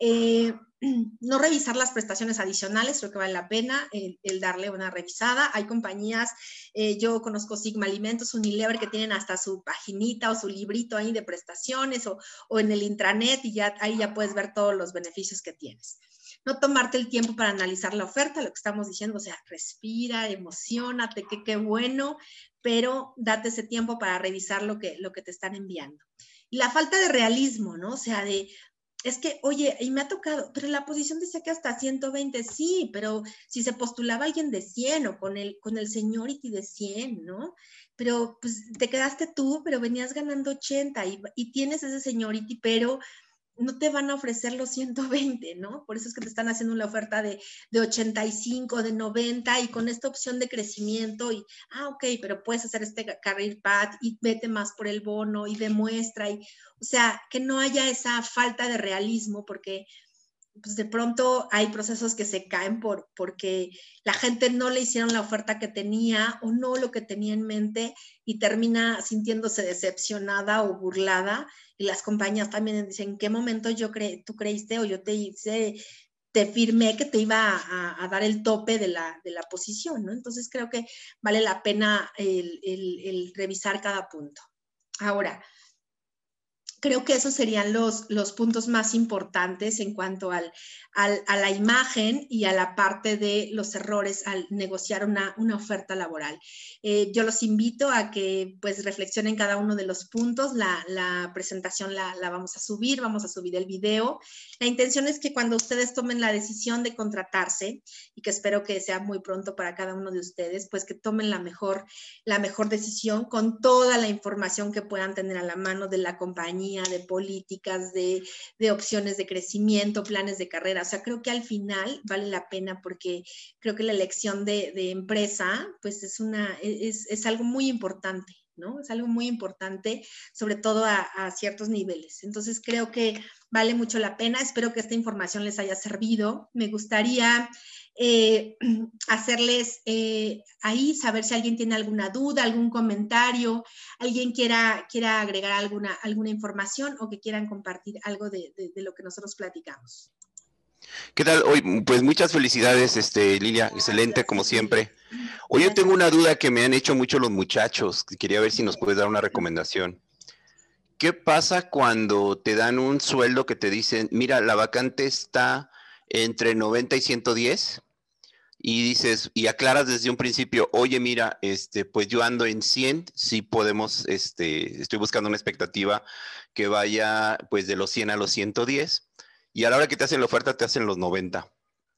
Eh, no revisar las prestaciones adicionales, creo que vale la pena el, darle una revisada. Hay compañías, eh, yo conozco Sigma Alimentos, Unilever, que tienen hasta su paginita o su librito ahí de prestaciones o, o en el intranet y ya ahí ya puedes ver todos los beneficios que tienes no tomarte el tiempo para analizar la oferta, lo que estamos diciendo, o sea, respira, emocionate, que qué bueno, pero date ese tiempo para revisar lo que, lo que te están enviando. La falta de realismo, ¿no? O sea, de, es que, oye, y me ha tocado, pero la posición dice que hasta 120, sí, pero si se postulaba alguien de 100 o con el, con el seniority de 100, ¿no? Pero pues te quedaste tú, pero venías ganando 80 y, y tienes ese seniority, pero no te van a ofrecer los 120, ¿no? Por eso es que te están haciendo una oferta de, de 85, de 90 y con esta opción de crecimiento y, ah, ok, pero puedes hacer este career path y vete más por el bono y demuestra y, o sea, que no haya esa falta de realismo porque pues de pronto hay procesos que se caen por, porque la gente no le hicieron la oferta que tenía o no lo que tenía en mente y termina sintiéndose decepcionada o burlada. Y las compañías también dicen, ¿en qué momento yo cre tú creíste o yo te hice, te firmé que te iba a, dar el tope de la, de la, posición? ¿no? Entonces creo que vale la pena el, el, el revisar cada punto. Ahora, creo que esos serían los, los puntos más importantes en cuanto al, a la imagen y a la parte de los errores al negociar una, oferta laboral. Eh, yo los invito a que pues reflexionen cada uno de los puntos. La, presentación la, la, vamos a subir, vamos a subir el video. La intención es que cuando ustedes tomen la decisión de contratarse, y que espero que sea muy pronto para cada uno de ustedes, pues que tomen la mejor, la mejor decisión con toda la información que puedan tener a la mano de la compañía de políticas, de, opciones de crecimiento, planes de carrera. O sea, creo que al final vale la pena porque creo que la elección de, empresa, pues es, una, es, algo muy importante. ¿no? Es algo muy importante, sobre todo a, ciertos niveles. Entonces, creo que vale mucho la pena. Espero que esta información les haya servido. Me gustaría eh, hacerles eh, ahí, saber si alguien tiene alguna duda, algún comentario, alguien quiera, quiera agregar alguna, alguna información o que quieran compartir algo de, lo que nosotros platicamos. ¿Qué tal? Hoy, pues muchas felicidades, este, Lilia, excelente como siempre. Hoy yo tengo una duda que me han hecho mucho los muchachos, quería ver si nos puedes dar una recomendación. ¿Qué pasa cuando te dan un sueldo que te dicen, mira, la vacante está entre 90 y 110? Y dices y aclaras desde un principio, oye, mira, este, pues yo ando en 100, si podemos, este, estoy buscando una expectativa que vaya pues de los 100 a los 110 y a la hora que te hacen la oferta te hacen los 90.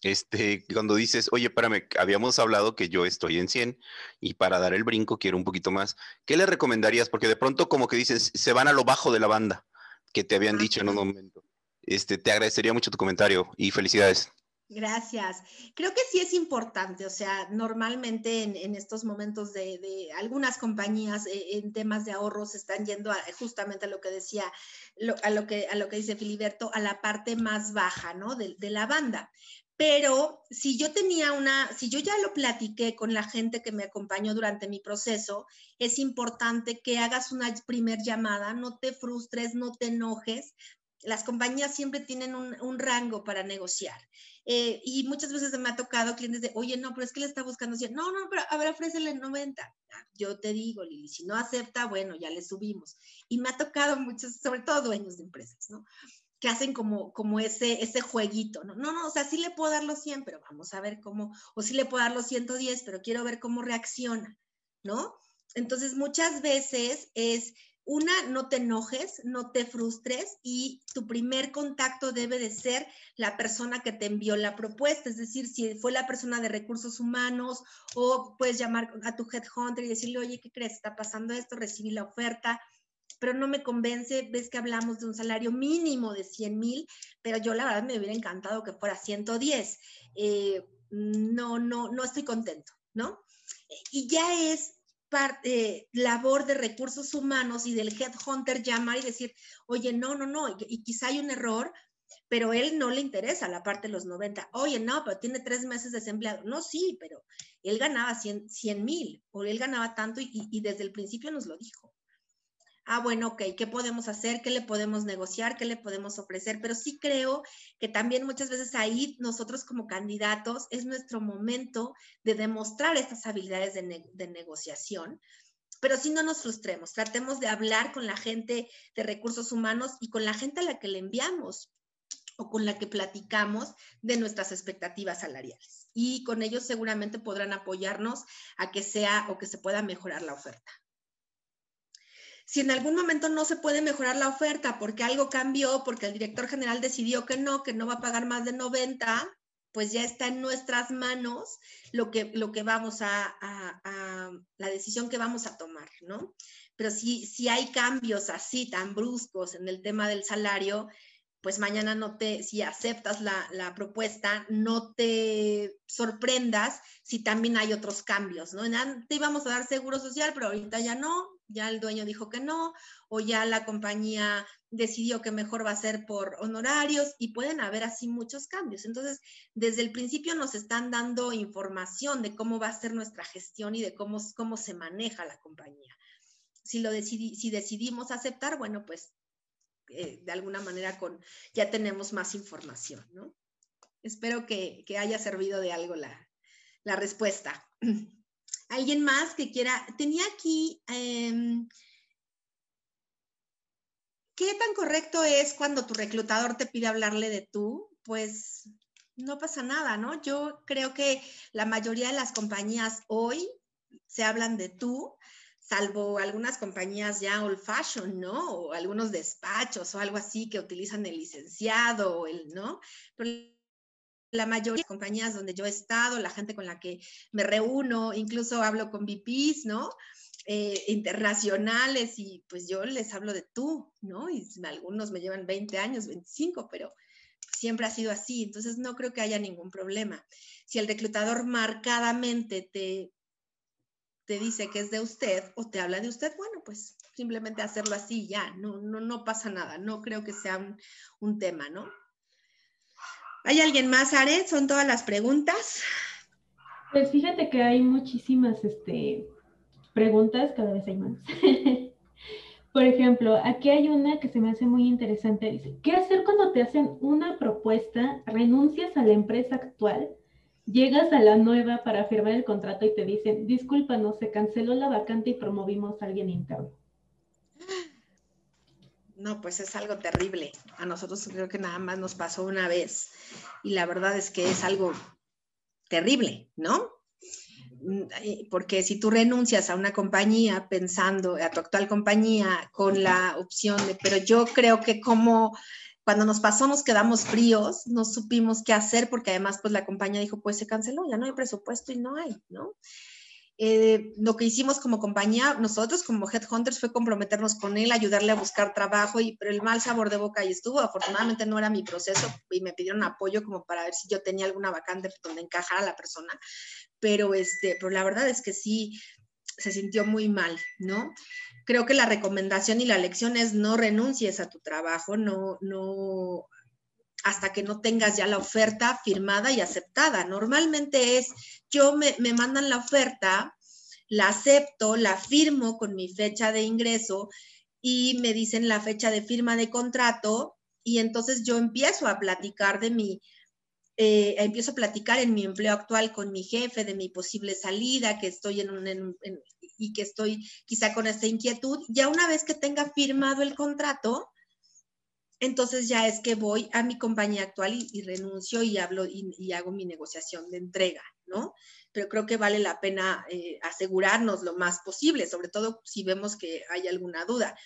Este, cuando dices, oye, espérame, habíamos hablado que yo estoy en 100 y para dar el brinco quiero un poquito más. ¿Qué le recomendarías? Porque de pronto como que dices, se van a lo bajo de la banda que te habían dicho en un momento. Este, te agradecería mucho tu comentario y felicidades. Gracias. Creo que sí es importante, o sea, normalmente en, estos momentos de, algunas compañías eh, en temas de ahorros están yendo justamente a lo que decía, a, lo que, a lo que dice Filiberto, a la parte más baja, ¿no? De, de la banda. Pero si yo tenía una, si yo ya lo platiqué con la gente que me acompañó durante mi proceso, es importante que hagas una primer llamada, no te frustres, no te enojes, las compañías siempre tienen un, rango para negociar. Eh, y muchas veces me ha tocado clientes de, oye, no, pero es que le está buscando 100. No, no, pero a ver, ofrécele 90. Ah, yo te digo, Lili, si no acepta, bueno, ya le subimos. Y me ha tocado muchos, sobre todo dueños de empresas, ¿no? Que hacen como, como ese, ese jueguito, ¿no? No, no, o sea, sí le puedo dar los 100, pero vamos a ver cómo, o sí le puedo dar los 110, pero quiero ver cómo reacciona, ¿no? Entonces, muchas veces es una, no te enojes, no te frustres y tu primer contacto debe de ser la persona que te envió la propuesta, es decir, si fue la persona de recursos humanos o puedes llamar a tu headhunter y decirle, oye, ¿qué crees? Está pasando esto, recibí la oferta, pero no me convence, ves que hablamos de un salario mínimo de 100 mil, pero yo la verdad me hubiera encantado que fuera 110. Eh, no, no, no estoy contento, ¿no? Y ya es parte, labor de recursos humanos y del headhunter llamar y decir, oye, no, no, no, y, quizá hay un error, pero él no le interesa la parte de los 90. Oye, no, pero tiene tres meses desempleado. No, sí, pero él ganaba 100 mil o él ganaba tanto y, desde el principio nos lo dijo. Ah, bueno, ok, ¿qué podemos hacer? ¿Qué le podemos negociar? ¿Qué le podemos ofrecer? Pero sí creo que también muchas veces ahí nosotros como candidatos es nuestro momento de demostrar estas habilidades de, negociación. Pero si no nos frustremos, tratemos de hablar con la gente de recursos humanos y con la gente a la que le enviamos o con la que platicamos de nuestras expectativas salariales. Y con ellos seguramente podrán apoyarnos a que sea o que se pueda mejorar la oferta. Si en algún momento no se puede mejorar la oferta porque algo cambió, porque el director general decidió que no, que no va a pagar más de 90, pues ya está en nuestras manos lo que, lo que vamos a, la decisión que vamos a tomar, ¿no? Pero si, si hay cambios así tan bruscos en el tema del salario, pues mañana no te, si aceptas la, propuesta, no te sorprendas si también hay otros cambios, ¿no? Te íbamos a dar seguro social, pero ahorita ya no, ya el dueño dijo que no, o ya la compañía decidió que mejor va a ser por honorarios y pueden haber así muchos cambios. Entonces, desde el principio nos están dando información de cómo va a ser nuestra gestión y de cómo, cómo se maneja la compañía. Si, lo si decidimos aceptar, bueno, pues eh, de alguna manera con, ya tenemos más información, ¿no? Espero que, haya servido de algo la, respuesta. ¿Alguien más que quiera? Tenía aquí, em, ¿qué tan correcto es cuando tu reclutador te pide hablarle de tú? Pues no pasa nada, ¿no? Yo creo que la mayoría de las compañías hoy se hablan de tú salvo algunas compañías ya old fashion, ¿no? O algunos despachos o algo así que utilizan el licenciado el, ¿no? Pero la mayoría de las compañías donde yo he estado, la gente con la que me reúno, incluso hablo con VPs, ¿no? Eh, internacionales y pues yo les hablo de tú, ¿no? Y algunos me llevan 20 años, 25, pero siempre ha sido así, entonces no creo que haya ningún problema. Si el reclutador marcadamente te te dice que es de usted o te habla de usted, bueno, pues simplemente hacerlo así ya, no, no, no pasa nada, no creo que sea un, tema, ¿no? ¿Hay alguien más, Are? ¿Son todas las preguntas? Pues fíjate que hay muchísimas este, preguntas, cada vez hay más. Por ejemplo, aquí hay una que se me hace muy interesante. Dice, ¿qué hacer cuando te hacen una propuesta, renuncias a la empresa actual Llegas a la nueva para firmar el contrato y te dicen, disculpa, no se canceló la vacante y promovimos a alguien interno. No, pues es algo terrible. A nosotros creo que nada más nos pasó una vez y la verdad es que es algo terrible, ¿no? Mm, porque si tú renuncias a una compañía pensando, a tu actual compañía, con la opción de, pero yo creo que como cuando nos pasó nos quedamos fríos, no supimos qué hacer porque además pues la compañía dijo pues se canceló, ya no hay presupuesto y no hay, ¿no? Eh, lo que hicimos como compañía, nosotros como Headhunters fue comprometernos con él, ayudarle a buscar trabajo, y, pero el mal sabor de boca ahí estuvo. Afortunadamente no era mi proceso y me pidieron apoyo como para ver si yo tenía alguna vacante donde encajara la persona. Pero, este, pero la verdad es que sí, se sintió muy mal, ¿no? creo que la recomendación y la lección es no renuncies a tu trabajo, no, no, hasta que no tengas ya la oferta firmada y aceptada. Normalmente es, yo me, me mandan la oferta, la acepto, la firmo con mi fecha de ingreso y me dicen la fecha de firma de contrato y entonces yo empiezo a platicar de mi, eh, empiezo a platicar en mi empleo actual con mi jefe de mi posible salida, que estoy en, un, y que estoy quizá con esta inquietud. Ya una vez que tenga firmado el contrato, entonces ya es que voy a mi compañía actual y, renuncio y hablo y, hago mi negociación de entrega, ¿no? Pero creo que vale la pena eh, asegurarnos lo más posible, sobre todo si vemos que hay alguna duda.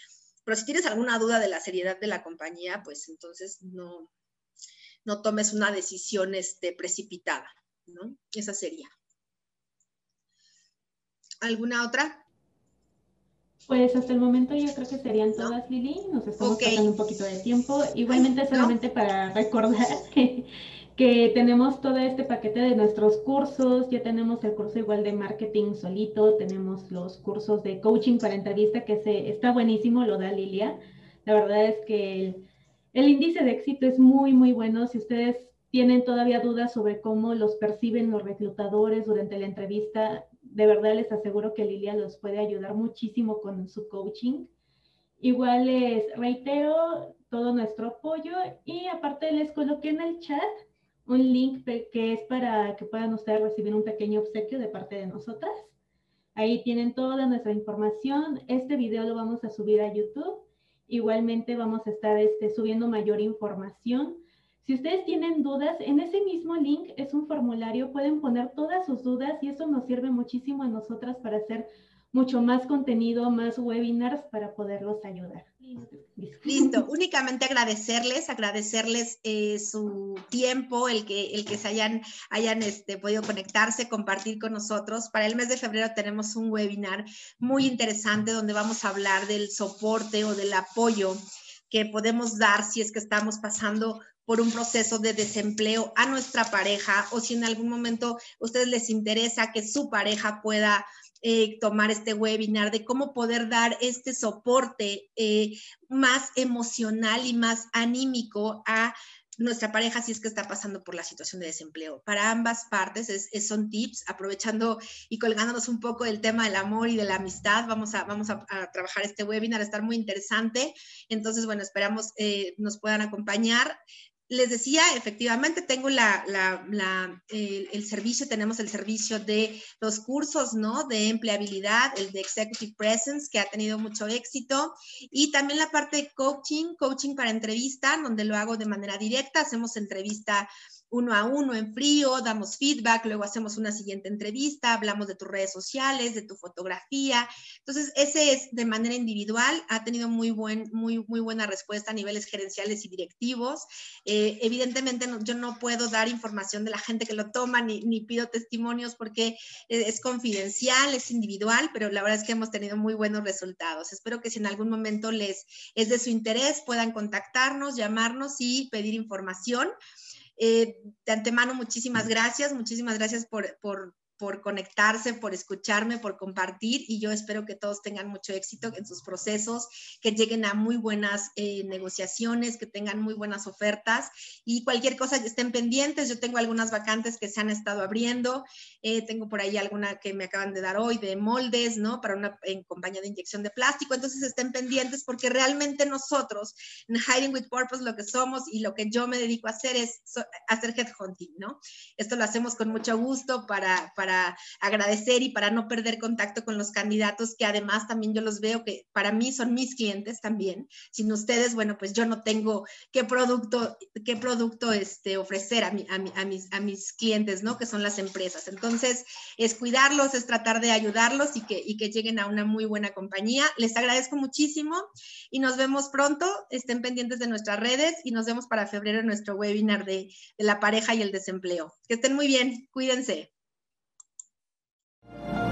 Pero si tienes alguna duda de la seriedad de la compañía, pues entonces no, no tomes una decisión este, precipitada, ¿no? Esa sería. ¿Alguna otra? Pues hasta el momento yo creo que serían todas, Lili. Nos estamos okay. un poquito de tiempo. Igualmente solamente para recordar que, que, tenemos todo este paquete de nuestros cursos. Ya tenemos el curso igual de marketing solito. Tenemos los cursos de coaching para entrevista que se, está buenísimo, lo da Lilia. La verdad es que el, el índice de éxito es muy, muy bueno. Si ustedes tienen todavía dudas sobre cómo los perciben los reclutadores durante la entrevista, de verdad les aseguro que Lilia los puede ayudar muchísimo con su coaching. Igual les reitero todo nuestro apoyo y aparte les coloqué en el chat un link que es para que puedan ustedes recibir un pequeño obsequio de parte de nosotras. Ahí tienen toda nuestra información. Este video lo vamos a subir a YouTube. Igualmente vamos a estar este, subiendo mayor información. Si ustedes tienen dudas, en ese mismo link es un formulario, pueden poner todas sus dudas y eso nos sirve muchísimo a nosotras para hacer mucho más contenido, más webinars para poderlos ayudar. Listo, únicamente agradecerles, agradecerles eh, su tiempo, el que, el que se hayan, hayan este, podido conectarse, compartir con nosotros. Para el mes de febrero tenemos un webinar muy interesante donde vamos a hablar del soporte o del apoyo que podemos dar si es que estamos pasando por un proceso de desempleo a nuestra pareja o si en algún momento a ustedes les interesa que su pareja pueda eh, tomar este webinar de cómo poder dar este soporte eh, más emocional y más anímico a nuestra pareja si es que está pasando por la situación de desempleo. Para ambas partes es, son tips, aprovechando y colgándonos un poco del tema del amor y de la amistad, vamos a, vamos a, trabajar este webinar, a estar muy interesante. Entonces, bueno, esperamos eh, nos puedan acompañar les decía, efectivamente, tengo la, el, servicio, tenemos el servicio de los cursos, ¿no? De empleabilidad, el de Executive Presence, que ha tenido mucho éxito, y también la parte de coaching, coaching para entrevista, donde lo hago de manera directa, hacemos entrevista uno a uno en frío, damos feedback, luego hacemos una siguiente entrevista, hablamos de tus redes sociales, de tu fotografía. Entonces, ese es de manera individual, ha tenido muy, buen, muy, muy buena respuesta a niveles gerenciales y directivos. Eh, evidentemente, yo no puedo dar información de la gente que lo toma, ni, ni pido testimonios porque es confidencial, es individual, pero la verdad es que hemos tenido muy buenos resultados. Espero que si en algún momento les es de su interés, puedan contactarnos, llamarnos y pedir información. Eh, de antemano, muchísimas gracias, muchísimas gracias por, por, por conectarse, por escucharme, por compartir y yo espero que todos tengan mucho éxito en sus procesos, que lleguen a muy buenas eh, negociaciones, que tengan muy buenas ofertas y cualquier cosa que estén pendientes. Yo tengo algunas vacantes que se han estado abriendo, eh, tengo por ahí alguna que me acaban de dar hoy de moldes, ¿no? Para una compañía de inyección de plástico, entonces estén pendientes porque realmente nosotros en Hiding with Purpose lo que somos y lo que yo me dedico a hacer es hacer headhunting, ¿no? Esto lo hacemos con mucho gusto para para agradecer y para no perder contacto con los candidatos, que además también yo los veo que para mí son mis clientes también. Sin ustedes, bueno, pues yo no tengo qué producto, qué producto este, ofrecer a, a, mis, a mis clientes, ¿no? Que son las empresas. Entonces, es cuidarlos, es tratar de ayudarlos y que, y que lleguen a una muy buena compañía. Les agradezco muchísimo y nos vemos pronto. Estén pendientes de nuestras redes y nos vemos para febrero en nuestro webinar de la pareja y el desempleo. Que estén muy bien. Cuídense. Thank you.